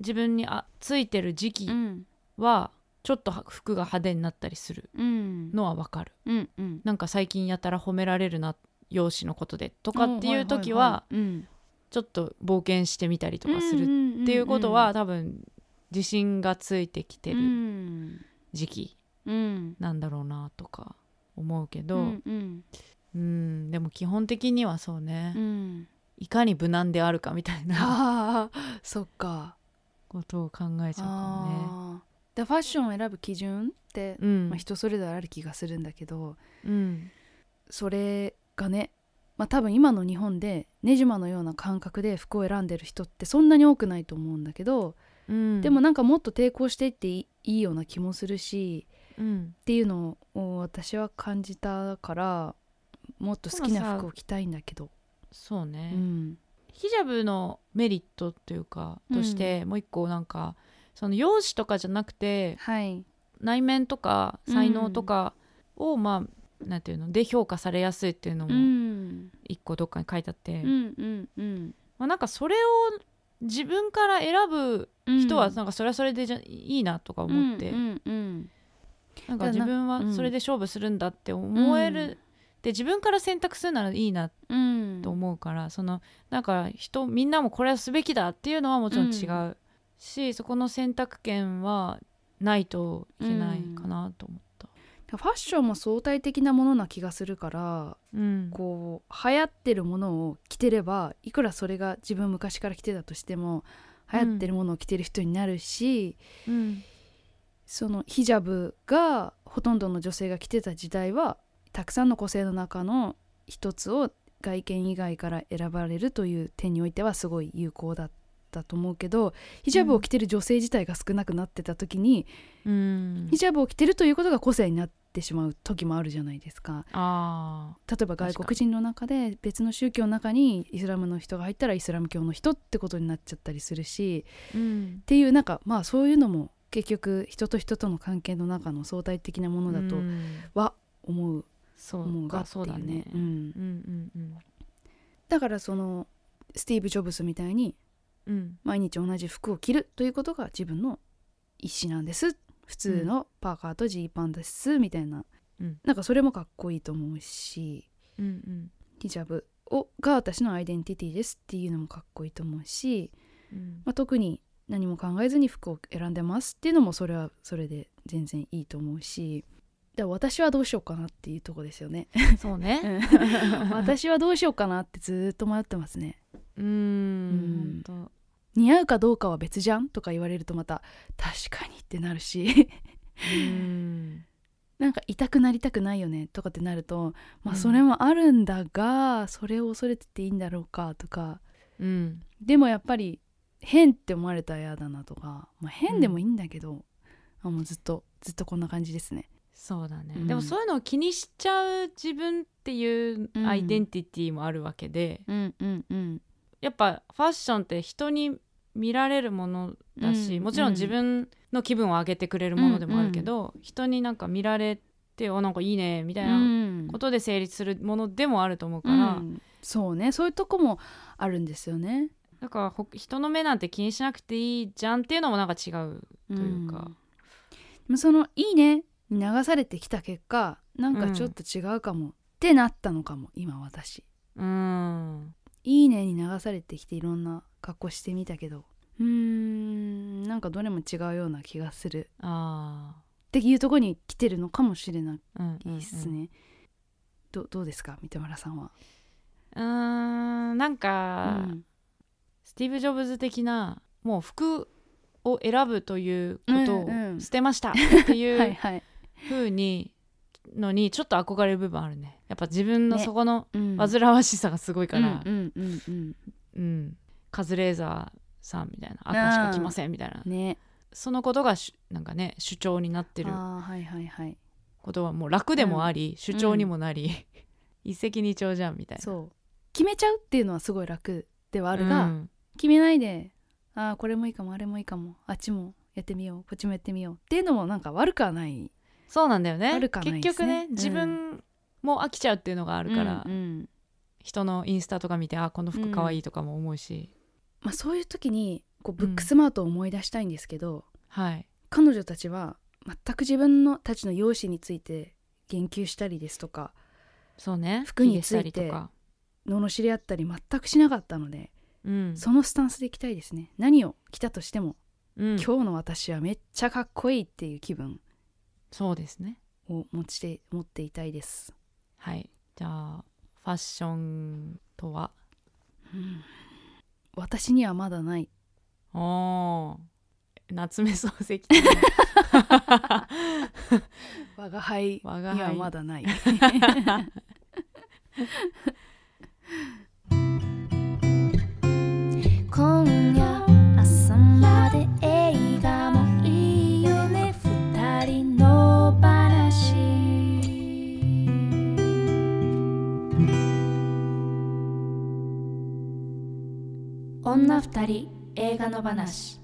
自分にあついてる時期うん。はちょっと服が派手になったりするうん。のはわかる。うんうん。なんか最近やたら褒められるな容姿のことでとかっていう時はちょっと冒険してみたりとかするるっていうことは多分自信がついてきてうるん。時期うん。なんだろうなとか思うけど、うんでも基本的にはそうね、うん。いかに無難であるかみたいなそっか。ことを考えちゃうかもね。でファッションを選ぶ基準って、うん。まあ、人それぞれある気がするんだけどうん。それがね、まあ、多分今の日本でネジマのような感覚で服を選んでる人ってそんなに多くないと思うんだけど、うん、でもなんかもっと抵抗していっていいような気もするしうん、っていうのを私は感じたからもっと好きな服を着たいんだけど。そうね、うん。ヒジャブのメリットというかとして、もう一個なんかその容姿とかじゃなくてはい。内面とか才能とかを、まあなんていうので評価されやすいっていうのうもん。一個どっかに書いてあって、うんうんうん。まあ、なんかそれを自分から選ぶ人はなんかそれはそれでじゃいいなとか思って、なんか自分はそれで勝負するんだって思える、で自分から選択するならいいなうんと思うから、そのなんか人みんなもこれはすべきだっていうのはもちろん違う。し、そこの選択権はないといけないかなと思った。ファッションも相対的なものな気がするからうん。こう流行ってるものを着てればいくらそれが自分昔から着てたとしても流行ってるものを着てる人になるし、うん。そのヒジャブがほとんどの女性が着てた時代はたくさんの個性の中の一つを外見以外から選ばれるという点においてはすごい有効だったと思うけどヒジャブを着てる女性自体が少なくなってた時に、うん。ヒジャブを着てるということが個性になってしまう時もあるじゃないですか。あ例えば外国人の中で別の宗教の中にイスラムの人が入ったらイスラム教の人ってことになっちゃったりするしーうん。っていうなんかまあそういうのも結局人と人との関係の中の相対的なものだとうん。は思うそう思うがかっていうね。だからそのスティーブ・ジョブスみたいにうん。毎日同じ服を着るということが自分の意思なんです普通のパーカーとジーパンですみたいな、うん。なんかそれもかっこいいと思うしうんうん。ヒジャブをが私のアイデンティティですっていうのもかっこいいと思うし、うん。まあ、特に何も考えずに服を選んでますっていうのもそれはそれで全然いいと思うしで私はどうしようかなっていうとこですよね。そうね。うん。私はどうしようかなってずーっと迷ってますね。うん。ん。ほんと似合うかどうかは別じゃんとか言われるとまた確かにってなるし。うーん。なんか痛くなりたくないよねとかってなるとまあうん。それもあるんだが、それを恐れてていいんだろうかとか。うん。でもやっぱり変って思われたら嫌だなとか、まあ、変でもいいんだけど、あもうずっとずっとこんな感じですね。そうだね、うん。でもそういうのを気にしちゃう自分っていううん。アイデンティティもあるわけで、うんうんうんやっぱファッションって人に見られるものだし、うん。もちろん自分の気分を上げてくれるものでもあるけど、人になんか見られてあなんかいいねみたいなうん。ことで成立するものでもあると思うから、うん。そうね。そういうとこもあるんですよね。だからほ人の目なんて気にしなくていいじゃんっていうのもなんか違うというか、ん。でもその「いいね」に流されてきた結果なんかちょっと違うかも、ってなったのかも今私。うんいいねに流されてきていろんな格好してみたけど。うーんなんかどれも違うような気がする。あっていうところに来てるのかもしれない。ー。うんうんうん。っすね。どどうですか？三田村さんは。うーんなんか、うん。スティーブ・ジョブズ的なもう服を選ぶということをうんうん。捨てましたってい はいうはい。風にのにちょっと憧れる部分あるね。やっぱ自分のね。そこのうん。煩わしさがすごいから、うんうんうんうんカズレーザーさんみたいな。赤しか着ませんみたいな。うん。ね。そのことがしなんかね主張になってる。ああはいはいはい。ことはもう楽でもあり、主張にもなり、一石二鳥じゃんみたいな。そう。決めちゃうっていうのはすごい楽ではあるが、うん。決めないでああこれもいいかもあれもいいかもあっちもやってみようこっちもやってみようっていうのもなんか悪くはないそうなんだよね。悪くはない結局ね、自分も飽きちゃうっていうのがあるから、うんうん。人のインスタとか見てあこの服かわいいとかも思うし、まあ、そういう時にこうブックスマートを思い出したいんですけど、はい。彼女たちは全く自分のたちの容姿について言及したりですとかそうね。服について髭したりとか、罵り合ったり全くしなかったので、うん。そのスタンスでいきたいですね。何を着たとしても、うん、今日の私はめっちゃかっこいいっていう気分そうですね。を持ちて持っていたいです、はい。じゃあファッションとは？うん。私にはまだない。おー。夏目漱石。我が輩には輩まだない。今夜 女二人映画の話。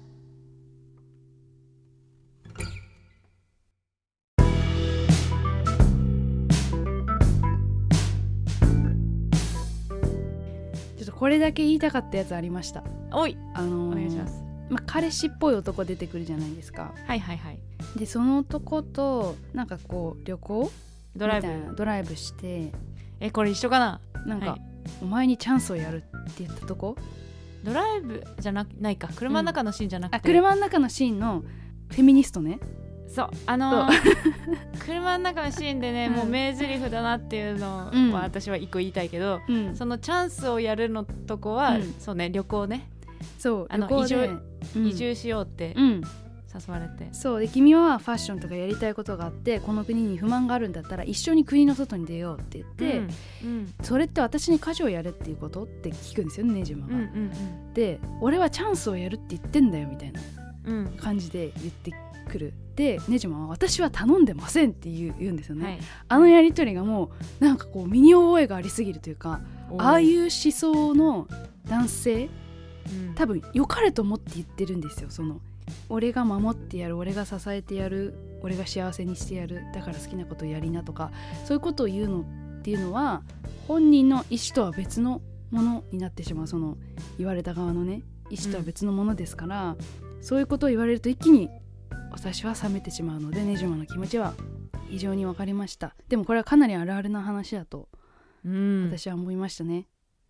ちょっとこれだけ言いたかったやつありました。おい。あのーお願いします。まあ、彼氏っぽい男出てくるじゃないですか。はいはいはい。でその男となんかこう旅行？ドライブ。みたいなドライブして。えこれ一緒かな？なんか、はい。お前にチャンスをやるって言ったとこ？ドライブじゃなないか車の中のシーンじゃなくて、あ車の中のシーンのフェミニストね。そう。あのー 車の中のシーンでね、うん。もう名台詞だなっていうのうん。は私は一個言いたいけど、うん。そのチャンスをやるのとこは、うん。そうね旅行ね、そうあの移住しようってうん誘われて、そう。で君はファッションとかやりたいことがあってこの国に不満があるんだったら一緒に国の外に出ようって言って、うんうん。それって私に家事をやれっていうことって聞くんですよねネジマが。うんうんで俺はチャンスをやるって言ってんだよみたいなうん。うん感じで言ってくる。でネジマは私は頼んでませんって言う言うんですよね、はい。あのやり取りがもうなんかこう身に覚えがありすぎるというかああいう思想の男性うん。多分良かれと思って言ってるんですよその俺が守ってやる俺が支えてやる俺が幸せにしてやるだから好きなことやりなとかそういうことを言うのっていうのは本人の意思とは別のものになってしまう。その言われた側のね意思とは別のものですから、そういうことを言われると一気に私は冷めてしまうのでネジマの気持ちは非常に分かりました。でもこれはかなりあるあるな話だとうん。私は思いましたね、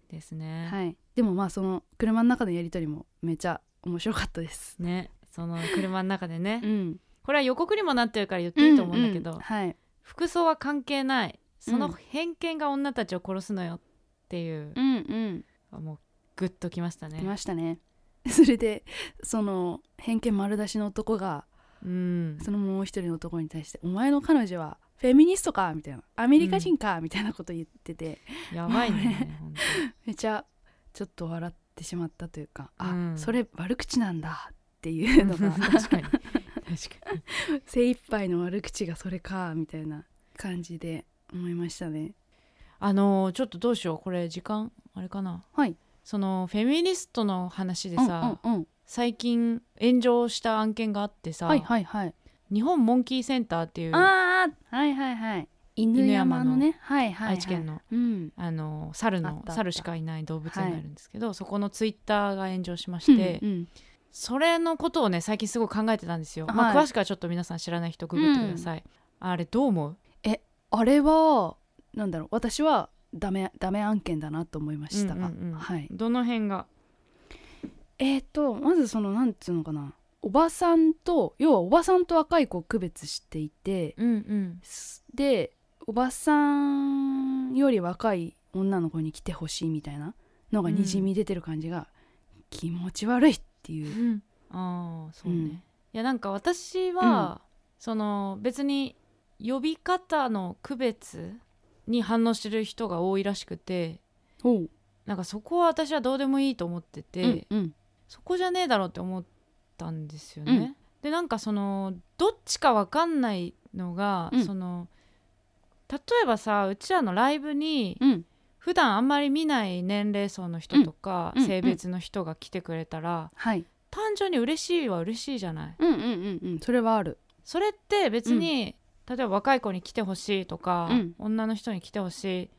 ですね、はい。でもまあその車の中のやり取りもめちゃ面白かったです。ねその車の中でね。うん、これは予告にもなってるから言っていいと思うんだけど、ううんはい、服装は関係ない。そのうん偏見が女たちを殺すのよっていう。う、んうん。もうグッときましたいね。ましたね。それでその偏見丸出しの男がうん、そのもう一人の男に対して「お前の彼女はフェミニストか?」みたいな「アメリカ人か?」みたいなこと言ってて。やばいね 本めちゃちょっと笑ってしまったというか、あうん。それ悪口なんだっていうのが。確かに。確かに。精一杯の悪口がそれかみたいな感じで思いましたね。あのーちょっとどうしよう。これ時間あれかな？はい。そのフェミニストの話でさ、うんうんうん、最近炎上した案件があってさ、はいはいはい。日本モンキーセンターっていうああはいはいはい。犬山のね。はいはい、はい、愛知県のうん。あの猿の猿しかいない動物園がいるんですけど、そこのツイッターが炎上しまして、うんうんそれのことをね最近すごい考えてたんですよ、まあ、はい詳しくはちょっと皆さん知らない人ググってください、あれどう思う？あれはなんだろう私はダメダメ案件だなと思いましたが、うんうんうん。はい。どの辺が？えー、とまずそのなんていうのかな。おばさんと要はおばさんと若い子を区別していてうんうん。すでおばさんより若い女の子に来てほしいみたいなのがにじみ出てる感じが気持ち悪いっていう、ああそうね、うん。いやなんか私は、その別に呼び方の区別に反応してる人が多いらしくてなんかそこは私はどうでもいいと思ってて、うんうん。そこじゃねえだろうって思ったんですよね。でなんかそのどっちかわかんないのが、うん。その例えばさうちらのライブにうん普段あんまり見ない年齢層の人とか、性別の人が来てくれたら、はい。単純に嬉しいは嬉しいじゃない？うんうんうんうん。それはある。それって別に、例えば若い子に来てほしいとか、うん。女の人に来てほしいっ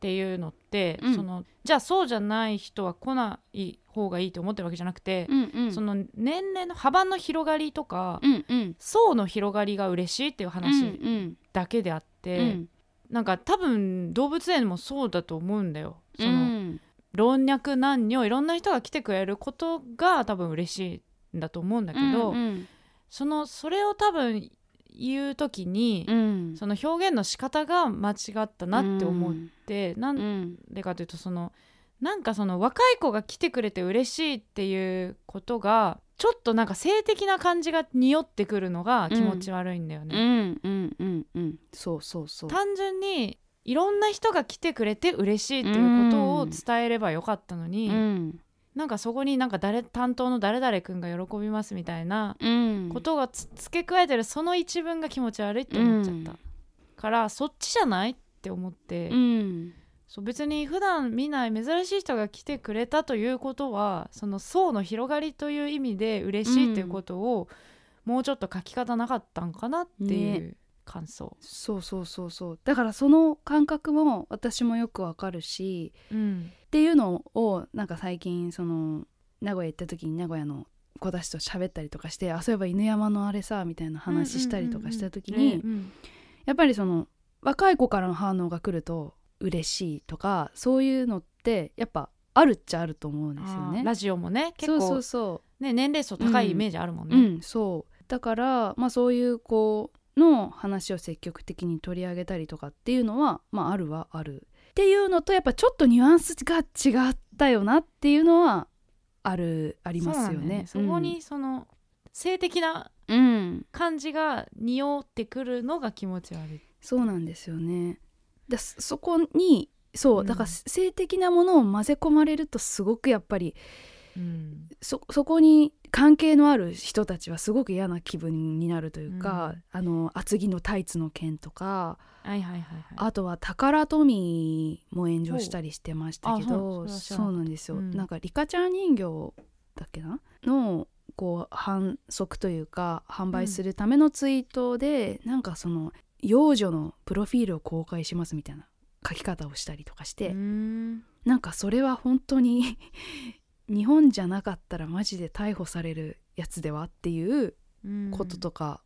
ていうのって、うん。そのじゃあそうじゃない人は来ない方がいいと思ってるわけじゃなくて、うんうん。その年齢の幅の広がりとか、うんうん。層の広がりが嬉しいっていううん話うん。だけであって、うんなんか多分動物園もそうだと思うんだよ。そのうん。老若男女いろんな人が来てくれることが多分嬉しいんだと思うんだけど、うんそのそれを多分言う時に、うん。その表現の仕方が間違ったなって思っうん。て、なうん。んでかというとそのなんかその若い子が来てくれて嬉しいっていうことがちょっとなんか性的な感じが匂ってくるのが気持ち悪いんだようね。んうんうんうん。そうそうそう。単純にいろんな人が来てくれて嬉しいっていうことを伝えればよかったのに、うん。なんかそこになんか誰担当の誰々君が喜びますみたいなうん。ことがつ付け加えてるその一文が気持ち悪いって思っちゃった、うん。からそっちじゃないって思って、うんそう別に普段見ない珍しい人が来てくれたということはその層の広がりという意味で嬉しいっていうことを、もうちょっと書き方なかったんかなっていう感想。そうそうそうそう。だからその感覚も私もよくわかるしうん。っていうのをなんか最近その名古屋行った時に名古屋の子たちと喋ったりとかしてあそういえば犬山のあれさみたいな話したりとかした時に、うん。やっぱりその若い子からの反応が来ると嬉しいとかそういうのってやっぱあるっちゃあると思うんですよね。ラジオもね結構そうそうそね、年齢層高いイメージあるもんう、ね。うん、そうだからまあそういう子の話を積極的に取り上げたりとかっていうのはまああるはあるっていうのとやっぱちょっとニュアンスが違ったよなっていうのはあるありますよね。そこにその性的なうん、うん感じが匂ってくるのが気持ち悪い。そうなんですよね。だそそこにそううん。だから性的なものを混ぜ込まれるとすごくやっぱりうん。そそこに関係のある人たちはすごく嫌な気分になるというか、あの厚着のタイツの件とかはいはいはいはい。あとはタカラトミーも炎上したりしてましたけどあそうなんですよ、うん。なんかリカちゃん人形だっけな？のこう反則というか販売するためのツイートで、なんかその幼女のプロフィールを公開しますみたいな書き方をしたりとかして、うん。なんかそれは本当に 日本じゃなかったらマジで逮捕されるやつではっていううん。こととか、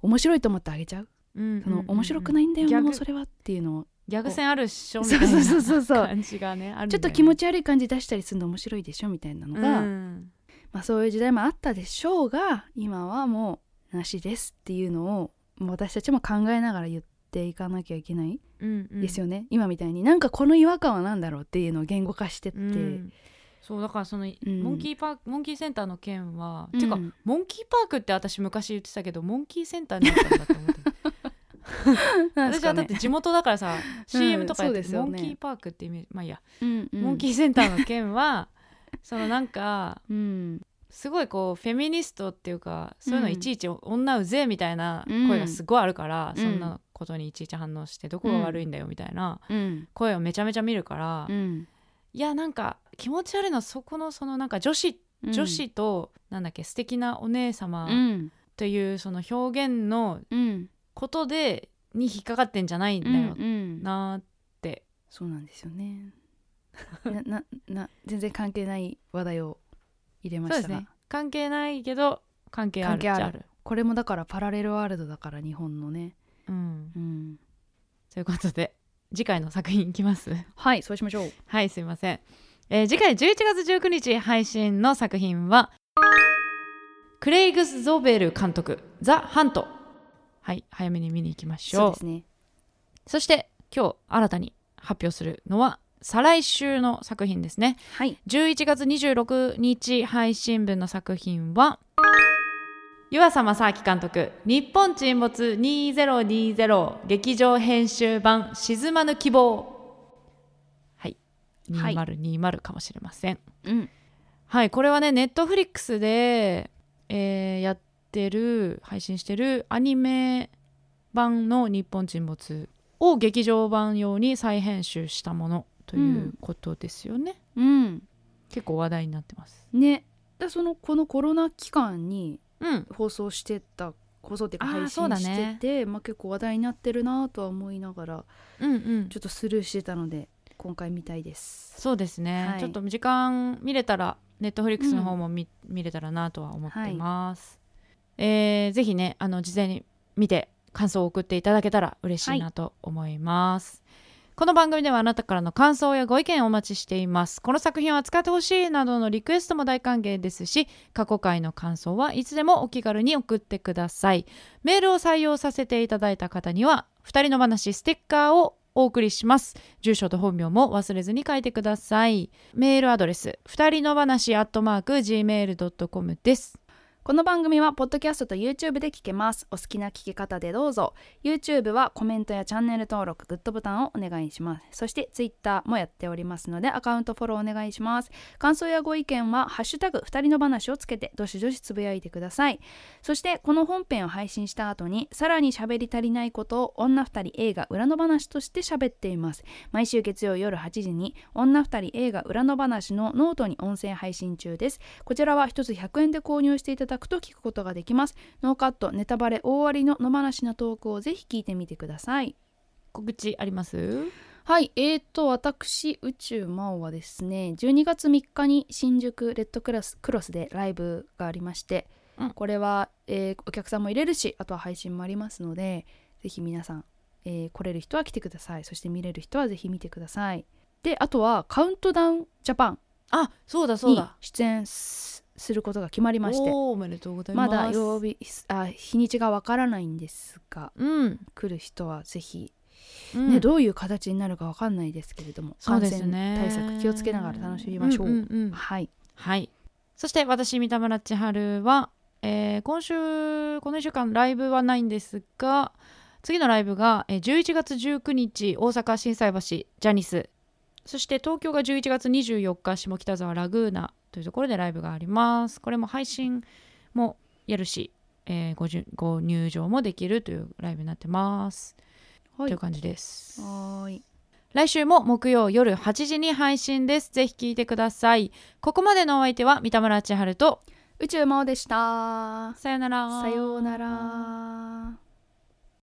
面白いと思ってあげちゃう、うん。その面白くないんだよ、逆もうそれはっていうのを。ギャグ戦あるっしょみたいな感じがねちょっと気持ち悪い感じ出したりするの面白いでしょみたいなのが、うん。まあ、そういう時代もあったでしょうが今はもうなしですっていうのを私たちも考えながら言っていかなきゃいけないうんうん。ですよね、今みたいに。なんかこの違和感は何だろうっていうのを言語化してって、うん。そうだからその、ん。モンキーパークモンキーセンターの件は、うん。ていうかモンキーパークって私昔言ってたけどモンキーセンターになったんだと思って。私はだって地元だからさ、CM とかやってうですよね。モンキーパークってイメージまあいいや、うんうん。モンキーセンターの件はそのなんかうんすごいこうフェミニストっていうかそういうのいちいち女うぜえみたいなうん。声がすごいあるから、うん。そんなことにいちいち反応してどこが悪いんだよみたいなうん。声をめちゃめちゃ見るから、うん。いやなんか気持ち悪いのはそこのそのなんか女子女子と、なんだっけ素敵なお姉様うん。というその表現のうん。ことでに引っかかってんじゃないんだよなって、そうなんですよね。な なな全然関係ない話題を入れました。が、そうですね。関係ないけど関係あるある。関係ある。これもだからパラレルワールドだから日本のね。うん、うん。ということで次回の作品いきます？はいそうしましょう。はいすいません、えー次回11月19日配信の作品はクレイグス・ゾベル監督「ザ・ハント」はい早めに見に行きましょう。そうですね。そして今日新たに発表するのは再来週の作品ですね。はい。11月26日配信分の作品は湯浅正明監督「日本沈没2020劇場編集版沈まぬ希望」はい。はい。2020かもしれません。うん。はい、これはねネットフリックスで、えーやってる配信してるアニメ版の「日本沈没」を劇場版用に再編集したものということですよね、うん。結構話題になってます。ね。でそのこのコロナ期間にうん。放送してた放送っていうか配そうだ信ね。してて、まあ、結構話題になってるなとは思いながらうんうん。ちょっとスルーしてたので今回見たいです。そうですね、はい。ちょっと時間見れたらネットフリックスの方も見,、見れたらなとは思ってます、えーぜひねあの事前に見て感想を送っていただけたら嬉しいなと思います、この番組ではあなたからの感想やご意見をお待ちしています。この作品を扱ってほしいなどのリクエストも大歓迎ですし過去回の感想はいつでもお気軽に送ってください。メールを採用させていただいた方には2人の話ステッカーをお送りします。住所と本名も忘れずに書いてください。メールアドレス二人の話アットマーク gmail.com です。この番組はポッドキャストと YouTube で聞けます。お好きな聞き方でどうぞ。YouTube はコメントやチャンネル登録グッドボタンをお願いします。そして Twitter もやっておりますのでアカウントフォローお願いします。感想やご意見はハッシュタグ二人の話をつけてどしどしつぶやいてください。そしてこの本編を配信した後にさらに喋り足りないことを女二人映画裏の話として喋っています。毎週月曜夜8時に女二人映画裏の話のノートに音声配信中です。こちらは一つ100円で購入していただくと聞くことができます。ノーカットネタバレ大ありの野放しなトークをぜひ聞いてみてください。告知あります？はい。えーと私宇宙魔王はですね12月3日に新宿レッドクラスクロスでライブがありまして、うん。これは、えーお客さんも入れるしあとは配信もありますのでぜひ皆さん、えー来れる人は来てください。そして見れる人はぜひ見てください。であとはカウントダウンジャパンあそうだそうにだ出演すすることが決まりまして。おめでとうございまますだ曜日あ日にちがわからないんですがうん、来る人はぜひ、うん。ねどういう形になるかわかんないですけれどもそう感染ですね。対策気をつけながら楽しみましょう。んんうん。はい、はい。そして私三田村千春は、えー今週この1週間ライブはないんですが次のライブが、えー11月19日大阪心斎橋ジャニス。そして東京が11月24日下北沢ラグーナというところでライブがあります。これも配信もやるし、えーごじゅご入場もできるというライブになってます、はい。という感じです。はーい。来週も木曜夜8時に配信です。ぜひ聞いてください。ここまでのお相手は三田村千春と宇宙魔王でした。さよなら。さようなら。